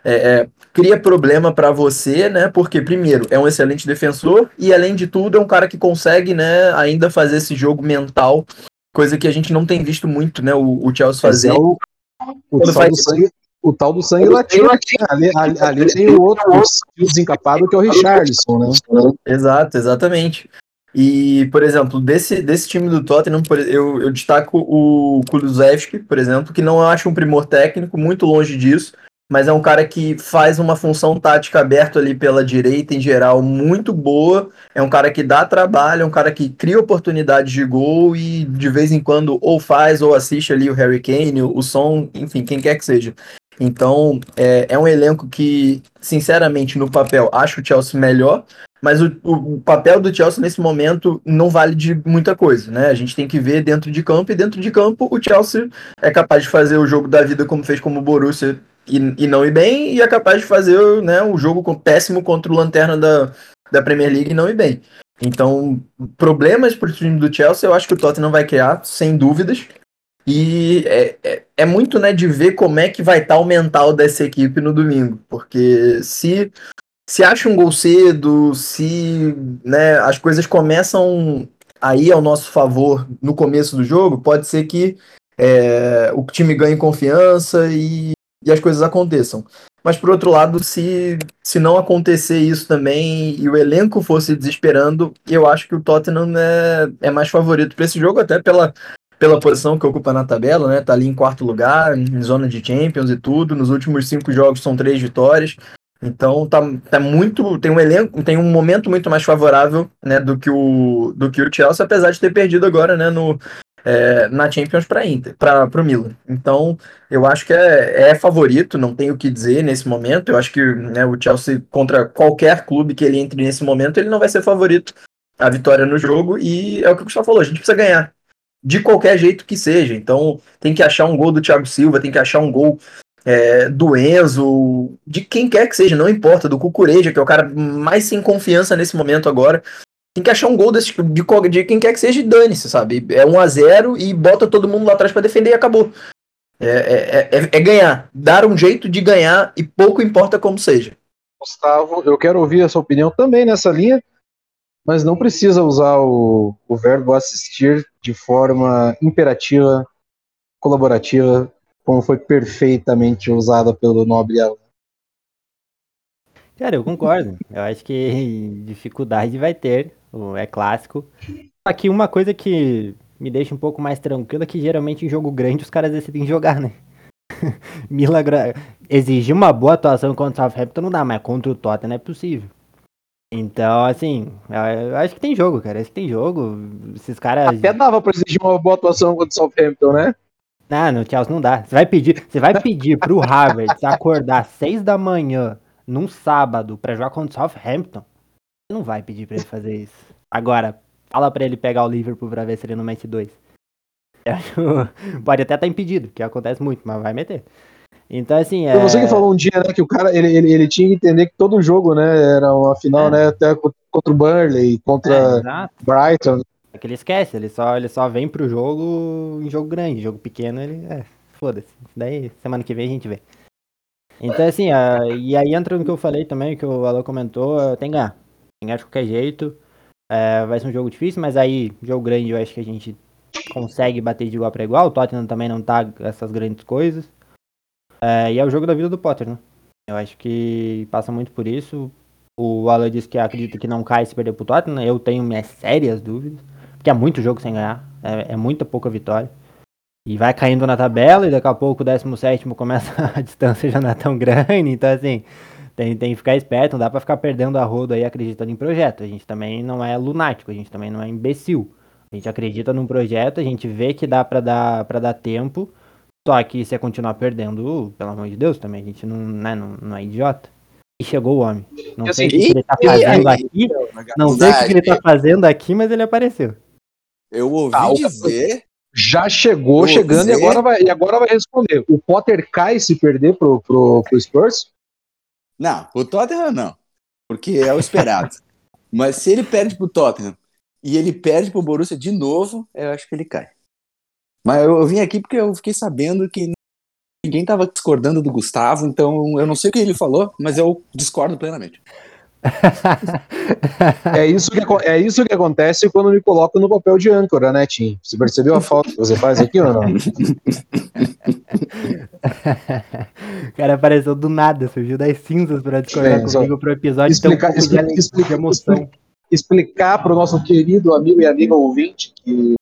é, é, cria problema para você, né? Porque, primeiro, é um excelente defensor e, além de tudo, é um cara que consegue, né, ainda fazer esse jogo mental, coisa que a gente não tem visto muito, né, o, o Chelsea fazer. É o, o, tal faz... sangue, o, tal do sangue latino. Ali, ali, ali, tem o outro desencapado que é o Richardson, né? Exato, exatamente. E, por exemplo, desse, desse time do Tottenham, eu, eu destaco o Kulusevski, por exemplo, que não acho um primor técnico, muito longe disso, mas é um cara que faz uma função tática aberta ali pela direita em geral muito boa. É um cara que dá trabalho, é um cara que cria oportunidades de gol e de vez em quando ou faz ou assiste ali o Harry Kane, o Son, enfim, quem quer que seja. Então é, é um elenco que, sinceramente, no papel, acho o Chelsea melhor, mas o, o, papel do Chelsea nesse momento não vale de muita coisa, né? A gente tem que ver dentro de campo, e dentro de campo o Chelsea é capaz de fazer o jogo da vida como fez como o Borussia e, e não ir bem, e é capaz de fazer né, um jogo péssimo contra o Lanterna da, da Premier League e não ir bem. Então, problemas para o time do Chelsea, eu acho que o Tottenham vai criar, sem dúvidas. E é, é, é, muito né, de ver como é que vai estar tá o mental dessa equipe no domingo. Porque se, se acha um gol cedo, se né, as coisas começam a ir ao nosso favor no começo do jogo, pode ser que é, o time ganhe confiança e e as coisas aconteçam. Mas por outro lado, se, se não acontecer isso também e o elenco fosse desesperando, eu acho que o Tottenham é, é mais favorito para esse jogo, até pela, pela posição que ocupa na tabela, né? Tá ali em quarto lugar, em zona de Champions e tudo. Nos últimos cinco jogos são três vitórias. Então tá, tá muito. Tem um elenco, tem um momento muito mais favorável né, do, que o, do que o Chelsea, apesar de ter perdido agora né, no, é, na Champions para Inter, para o Milan. Então, eu acho que é, é, favorito, não tenho o que dizer nesse momento. Eu acho que né, o Chelsea contra qualquer clube que ele entre nesse momento, ele não vai ser favorito a vitória no jogo e é o que o Gustavo falou, a gente precisa ganhar de qualquer jeito que seja. Então, tem que achar um gol do Thiago Silva, tem que achar um gol é, do Enzo, de quem quer que seja, não importa, do Cucureja, que é o cara mais sem confiança nesse momento agora. Tem que achar um gol desse, de, de quem quer que seja e dane-se, sabe? É 1 a 0 e bota todo mundo lá atrás para defender e acabou. É, é, é, é, ganhar, dar um jeito de ganhar e pouco importa como seja. Gustavo, eu quero ouvir a sua opinião também nessa linha, mas não precisa usar o, o verbo assistir de forma imperativa, colaborativa, como foi perfeitamente usada pelo nobre Alan. Cara, eu concordo. Eu acho que dificuldade vai ter, é clássico. Aqui uma coisa que me deixa um pouco mais tranquilo é que geralmente em jogo grande os caras decidem jogar, né? Milagra... Exigir uma boa atuação contra o Southampton não dá, mas contra o Tottenham é possível. Então, assim, eu acho que tem jogo, cara. Acho que tem jogo. Esses caras. Até dava pra exigir uma boa atuação contra o Southampton, né? Não, no Chelsea não dá. Você vai pedir, você vai pedir pro Harvard acordar às seis da manhã num sábado para jogar contra o Southampton. Você não vai pedir para ele fazer isso. Agora, fala para ele pegar o Liverpool pra ver se ele não mete dois. Pode até estar tá impedido, que acontece muito, mas vai meter. Então, assim. É... Você que falou um dia, né, que o cara ele, ele, ele tinha que entender que todo jogo, né, era uma final, é. né, até contra o Burnley, contra é, Brighton. É que ele esquece, ele só, ele só vem pro jogo em jogo grande, jogo pequeno, ele. É, foda-se. Daí semana que vem a gente vê. Então, assim, uh, e aí entra no que eu falei também, que o Alô comentou, tem que ganhar. Tem que ganhar de qualquer jeito. Uh, vai ser um jogo difícil, mas aí, jogo grande, eu acho que a gente consegue bater de igual para igual. O Tottenham também não tá essas grandes coisas. Uh, e é o jogo da vida do Potter, né? Eu acho que passa muito por isso. O Alan disse que acredita que não cai se perder pro Tottenham. Eu tenho minhas sérias dúvidas. Porque é muito jogo sem ganhar. É, é muita pouca vitória. E vai caindo na tabela e daqui a pouco o 17 começa a distância já não é tão grande. Então, assim, tem, tem que ficar esperto. Não dá pra ficar perdendo a roda aí acreditando em projeto. A gente também não é lunático, a gente também não é imbecil. A gente acredita num projeto, a gente vê que dá pra dar, pra dar tempo. Só que se é continuar perdendo, pelo amor de Deus, também a gente não, né, não, não é idiota. E chegou o homem. Não sei o que ele tá fazendo aqui. Não sei o que ele tá fazendo aqui, mas ele apareceu. Eu ouvi ah, dizer. Já chegou chegando e agora, vai, e agora vai responder. O Potter cai se perder pro, pro, pro Spurs? Não, o Tottenham não. Porque é o esperado. Mas se ele perde pro Tottenham e ele perde pro Borussia de novo, eu acho que ele cai. Mas eu, eu vim aqui porque eu fiquei sabendo que ninguém tava discordando do Gustavo, então eu não sei o que ele falou, mas eu discordo plenamente. é, isso que, é isso que acontece quando me coloco no papel de âncora, né, Tim? Você percebeu a falta que você faz aqui ou não? o cara apareceu do nada, surgiu das cinzas para discordar é, comigo pro episódio explicar, um explica, emoção. Explicar para o nosso querido amigo e amiga ouvinte que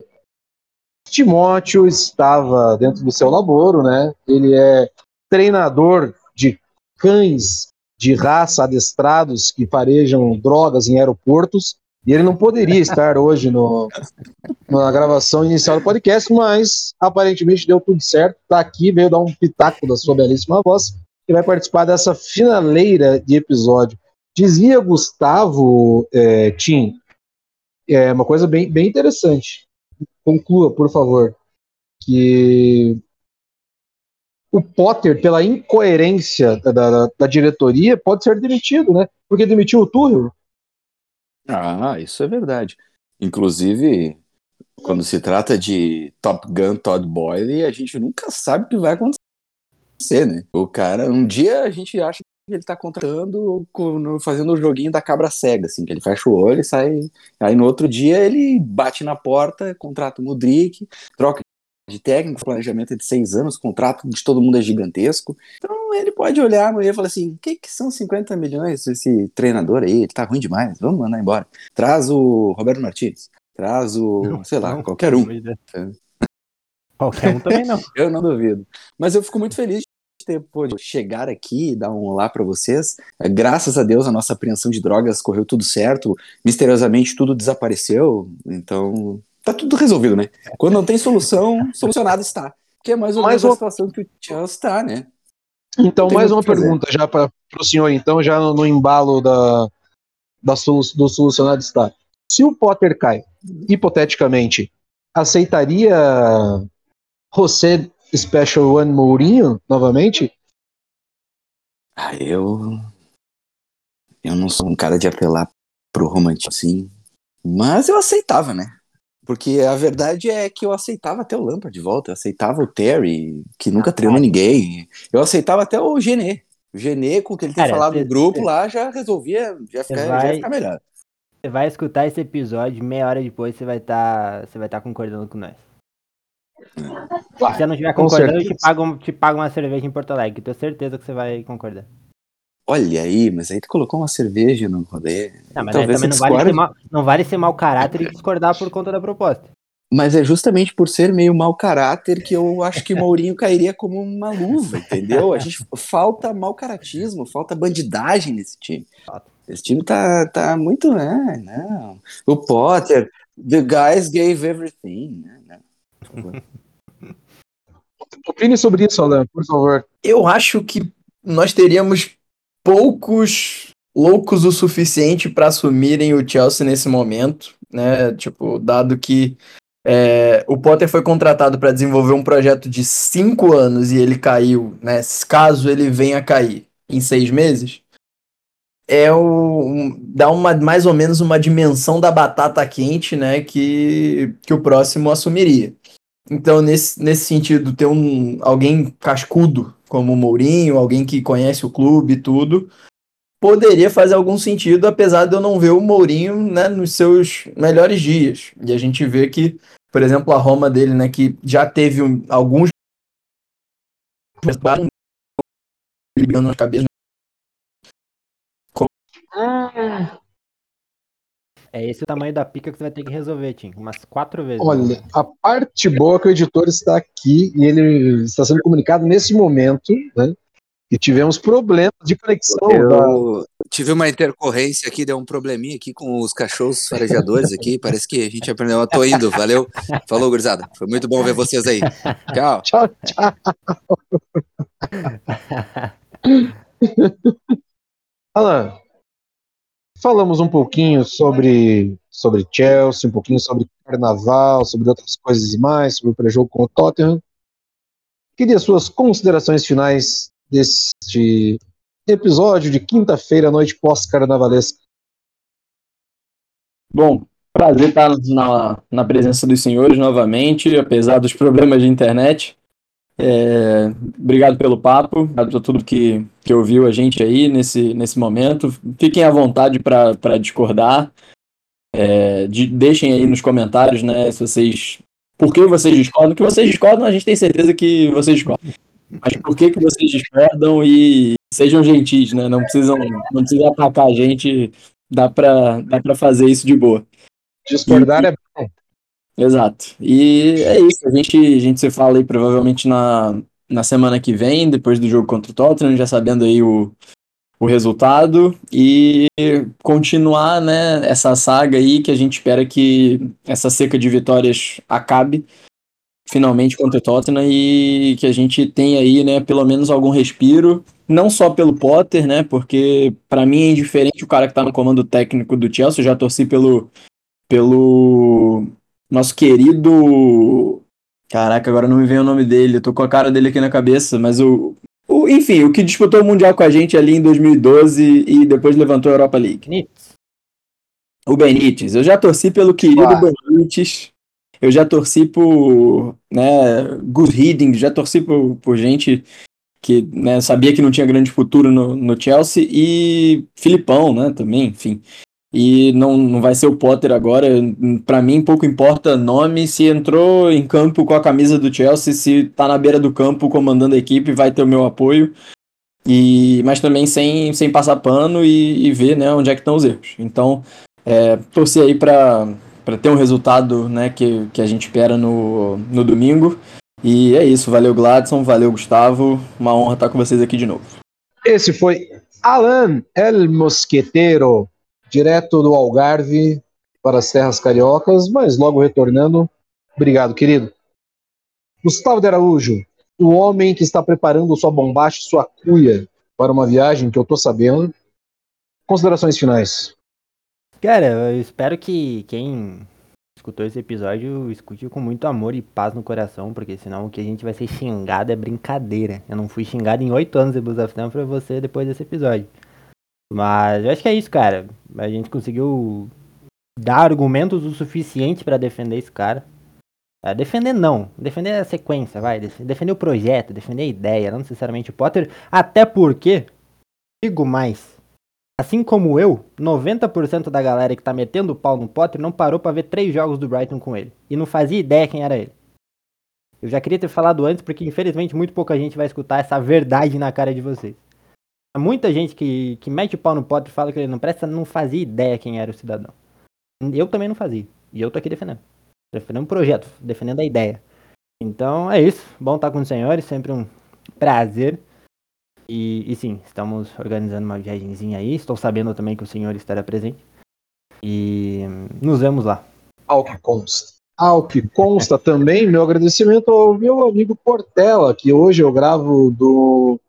Timóteo estava dentro do seu laboro, né? Ele é treinador de cães de raça adestrados que farejam drogas em aeroportos. E ele não poderia estar hoje no, na gravação inicial do podcast, mas aparentemente deu tudo certo. Está aqui, veio dar um pitaco da sua belíssima voz e vai participar dessa finaleira de episódio. Dizia Gustavo é, Tim, é uma coisa bem, bem interessante. Conclua, por favor, que o Potter, pela incoerência da, da, da, diretoria, pode ser demitido, né? Porque demitiu o Tuchel. Ah, isso é verdade. Inclusive, quando se trata de Top Gun Todd Boyle, a gente nunca sabe o que vai acontecer, né? O cara, um dia a gente acha que ele tá contratando, fazendo o joguinho da cabra cega, assim, que ele fecha o olho e sai. Aí no outro dia ele bate na porta, contrata o Mudrik, troca de técnico, planejamento é de seis anos, o contrato de todo mundo é gigantesco. Então ele pode olhar amanhã e falar assim: o que, que são 50 milhões esse treinador aí? Ele tá ruim demais, vamos mandar embora. Traz o Roberto Martins, traz o, não, sei lá, não, qualquer um. Qualquer um também não. eu não duvido. Mas eu fico muito feliz de ter pôde chegar aqui e dar um olá para vocês. É, graças a Deus a nossa apreensão de drogas correu tudo certo. Misteriosamente tudo desapareceu. Então tá tudo resolvido, né? Quando não tem solução, solucionado está. Que é mais ou Mais menos a situação que o Chelsea está, né? Então, mais uma fazer. pergunta já para o senhor, então, já no, no embalo da, da solu- do solucionado está. Se o Potter cai, hipoteticamente, aceitaria José Special One Mourinho novamente? Ah, eu. Eu não sou um cara de apelar pro romantismo, assim. Mas eu aceitava, né? Porque a verdade é que eu aceitava até o Lampard de volta, eu aceitava o Terry, que nunca treinou ninguém. Eu aceitava até o Genê. O Genê, com o que ele tem Cara, falado cê- no grupo cê- lá, já resolvia, já fica, já ficar melhor. Você vai escutar esse episódio, meia hora depois você vai estar. Você vai estar concordando com nós. Se você não estiver concordando, eu te pago, te pago uma cerveja em Porto Alegre. Tenho certeza que você vai concordar. Olha aí, mas aí tu colocou uma cerveja no rolê. Não, mas Talvez também não vale, ser mau, não vale ser mau caráter e discordar por conta da proposta. Mas é justamente por ser meio mau caráter que eu acho que o Mourinho cairia como uma luva, entendeu? A gente falta mau caratismo, falta bandidagem nesse time. Esse time tá, tá muito, né? Não. O Potter, the guys gave everything. Né? Favor. Opine sobre isso, Alan, por favor. Eu acho que nós teríamos poucos loucos o suficiente para assumirem o Chelsea nesse momento, né? Tipo, dado que é, o Potter foi contratado para desenvolver um projeto de cinco anos e ele caiu, né? Caso ele venha a cair em seis meses, é o um- dá uma mais ou menos uma dimensão da batata quente, né? Que, que o próximo assumiria. Então, nesse, nesse sentido, ter um, alguém cascudo como o Mourinho, alguém que conhece o clube e tudo, poderia fazer algum sentido, apesar de eu não ver o Mourinho né, nos seus melhores dias. E a gente vê que, por exemplo, a Roma dele, né, que já teve um- alguns cabeça. É esse o tamanho da pica que você vai ter que resolver, Tim. Umas quatro vezes. Olha, a parte boa é que o editor está aqui e ele está sendo comunicado nesse momento, né? E tivemos problemas de conexão. da- Eu tive uma intercorrência aqui, deu um probleminha aqui com os cachorros farejadores aqui. Parece que a gente aprendeu. Eu tô indo, valeu. Falou, gurizada. Foi muito bom ver vocês aí. Tchau. Tchau, tchau. Alan, falamos um pouquinho sobre, sobre Chelsea, um pouquinho sobre carnaval, sobre outras coisas e mais, sobre o pré-jogo com o Tottenham. Queria suas considerações finais deste episódio de quinta-feira, noite pós-carnavalesca. Bom, prazer estar na, na presença dos senhores novamente, apesar dos problemas de internet. É, obrigado pelo papo, obrigado por tudo que, que ouviu a gente aí nesse, nesse momento. Fiquem à vontade para discordar. É, de- deixem aí nos comentários, né, se vocês. Por que vocês discordam? Que vocês discordam, a gente tem certeza que vocês discordam. Mas por que, que vocês discordam e sejam gentis, né? Não precisam, não precisam atacar a gente dá pra, dá pra fazer isso de boa. Discordar é bom. Exato. E é isso, a gente, a gente se fala aí provavelmente na, na semana que vem, depois do jogo contra o Tottenham, já sabendo aí o, o resultado, e continuar, né, essa saga aí que a gente espera que essa seca de vitórias acabe finalmente contra o Tottenham e que a gente tenha aí, né, pelo menos algum respiro, não só pelo Potter, né, porque pra mim é indiferente o cara que tá no comando técnico do Chelsea, eu já torci pelo pelo nosso querido. Caraca, agora não me vem o nome dele, eu tô com a cara dele aqui na cabeça, mas o. o enfim, o que disputou o Mundial com a gente ali em 2012 e depois levantou a Europa League. Nits. O Benítez. Eu já torci pelo querido Claro. Benítez. Eu já torci por né, Gus Hiddink, já torci por, por gente que né, sabia que não tinha grande futuro no, no Chelsea e Filipão, né, também, enfim. E não, não vai ser o Potter agora. Pra mim, pouco importa nome. Se entrou em campo com a camisa do Chelsea, se tá na beira do campo comandando a equipe, vai ter o meu apoio. E, mas também sem, sem passar pano e, e ver né, onde é que estão os erros. Então, é, torcer aí para ter um resultado né, que, que a gente espera no, no domingo. E é isso. Valeu, Gladson. Valeu, Gustavo. Uma honra estar com vocês aqui de novo. Esse foi Alan El Mosqueteiro, direto do Algarve para as terras cariocas, mas logo retornando. Obrigado, querido. Gustavo de Araújo, o homem que está preparando sua bombacha, sua cuia para uma viagem que eu tô sabendo. Considerações finais. Cara, eu espero que quem escutou esse episódio escute com muito amor e paz no coração, porque senão o que a gente vai ser xingado é brincadeira. Eu não fui xingado em oito anos de Blues of Time pra você depois desse episódio. Mas eu acho que é isso, cara. A gente conseguiu dar argumentos o suficiente pra defender esse cara. É, defender não, defender a sequência, vai, def- defender o projeto, defender a ideia, não necessariamente o Potter, até porque, digo mais, assim como eu, 90% da galera que tá metendo o pau no Potter não parou pra ver três jogos do Brighton com ele, e não fazia ideia quem era ele. Eu já queria ter falado antes, porque infelizmente muito pouca gente vai escutar essa verdade na cara de vocês. Muita gente que, que mete o pau no Potter e fala que ele não presta, não fazia ideia quem era o cidadão. Eu também não fazia, e eu tô aqui defendendo defendendo um projeto, defendendo a ideia. Então é isso. Bom estar com os senhores, sempre um prazer. E, e sim, estamos organizando uma viagemzinha aí. Estou sabendo também que o senhor estará presente. E nos vemos lá. Ao que consta. Ao que consta também, meu agradecimento ao meu amigo Portela, que hoje eu gravo do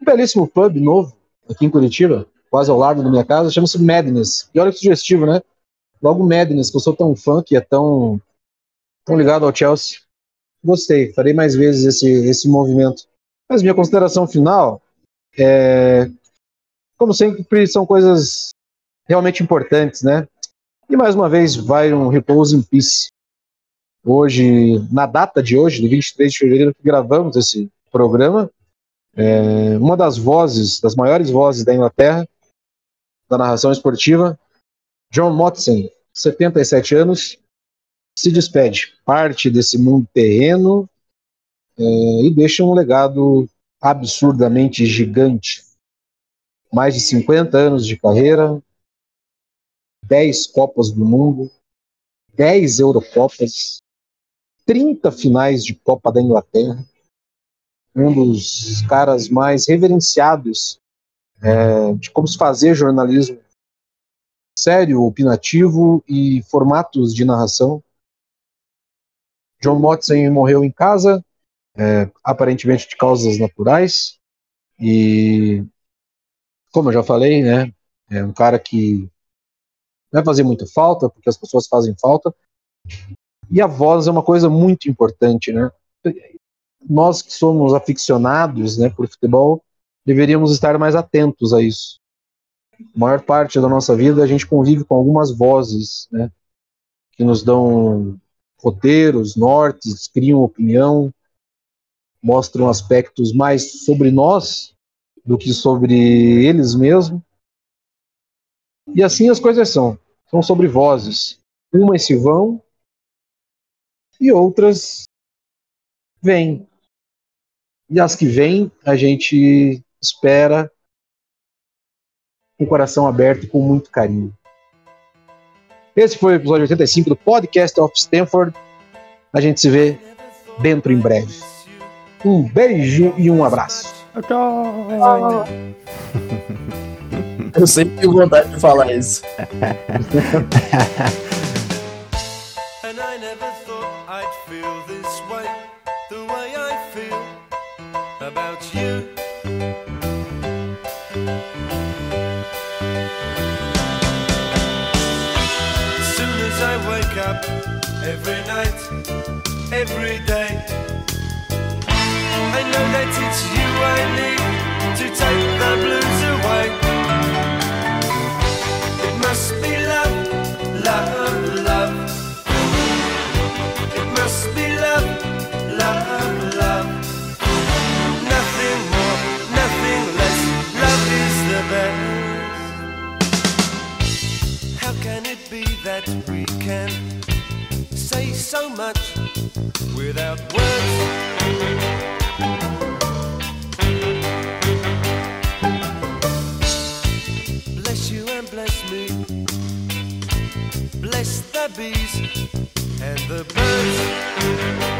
um belíssimo pub novo aqui em Curitiba, quase ao lado da minha casa, chama-se Madness. E olha que sugestivo, né? Logo Madness, que eu sou tão fã, que é tão, tão ligado ao Chelsea. Gostei, farei mais vezes esse, esse movimento. Mas minha consideração final é, como sempre, são coisas realmente importantes, né? E mais uma vez, vai um repouso em peace. Hoje, na data de hoje, de 23 de fevereiro, que gravamos esse programa, é, uma das vozes, das maiores vozes da Inglaterra, da narração esportiva, John Motson, 77 anos, se despede, parte desse mundo terreno é, e deixa um legado absurdamente gigante. Mais de 50 anos de carreira, 10 Copas do Mundo, 10 Eurocopas, 30 finais de Copa da Inglaterra, um dos caras mais reverenciados é, de como se fazer jornalismo sério, opinativo e formatos de narração. John Motson morreu em casa, é, aparentemente de causas naturais, e como eu já falei, né, é um cara que vai fazer muita falta, porque as pessoas fazem falta, e a voz é uma coisa muito importante, né? Nós que somos aficionados, né, por futebol, deveríamos estar mais atentos a isso. A maior parte da nossa vida a gente convive com algumas vozes, né, que nos dão roteiros, nortes, criam opinião, mostram aspectos mais sobre nós do que sobre eles mesmos. E assim as coisas são. São sobre vozes. Umas se vão e outras vêm. E as que vêm, a gente espera com o coração aberto e com muito carinho. Esse foi o episódio 85 do Podcast of Stanford. A gente se vê dentro em breve. Um beijo e um abraço. Tchau! Eu sempre tenho vontade de falar isso. every night, every day, I know that it's you I need to take the blues away. It must be love, love, love. It must be love, love, love. Nothing more, nothing less. Love is the best. How can it be that we can so much without words? Bless you and bless me. Bless the bees and the birds.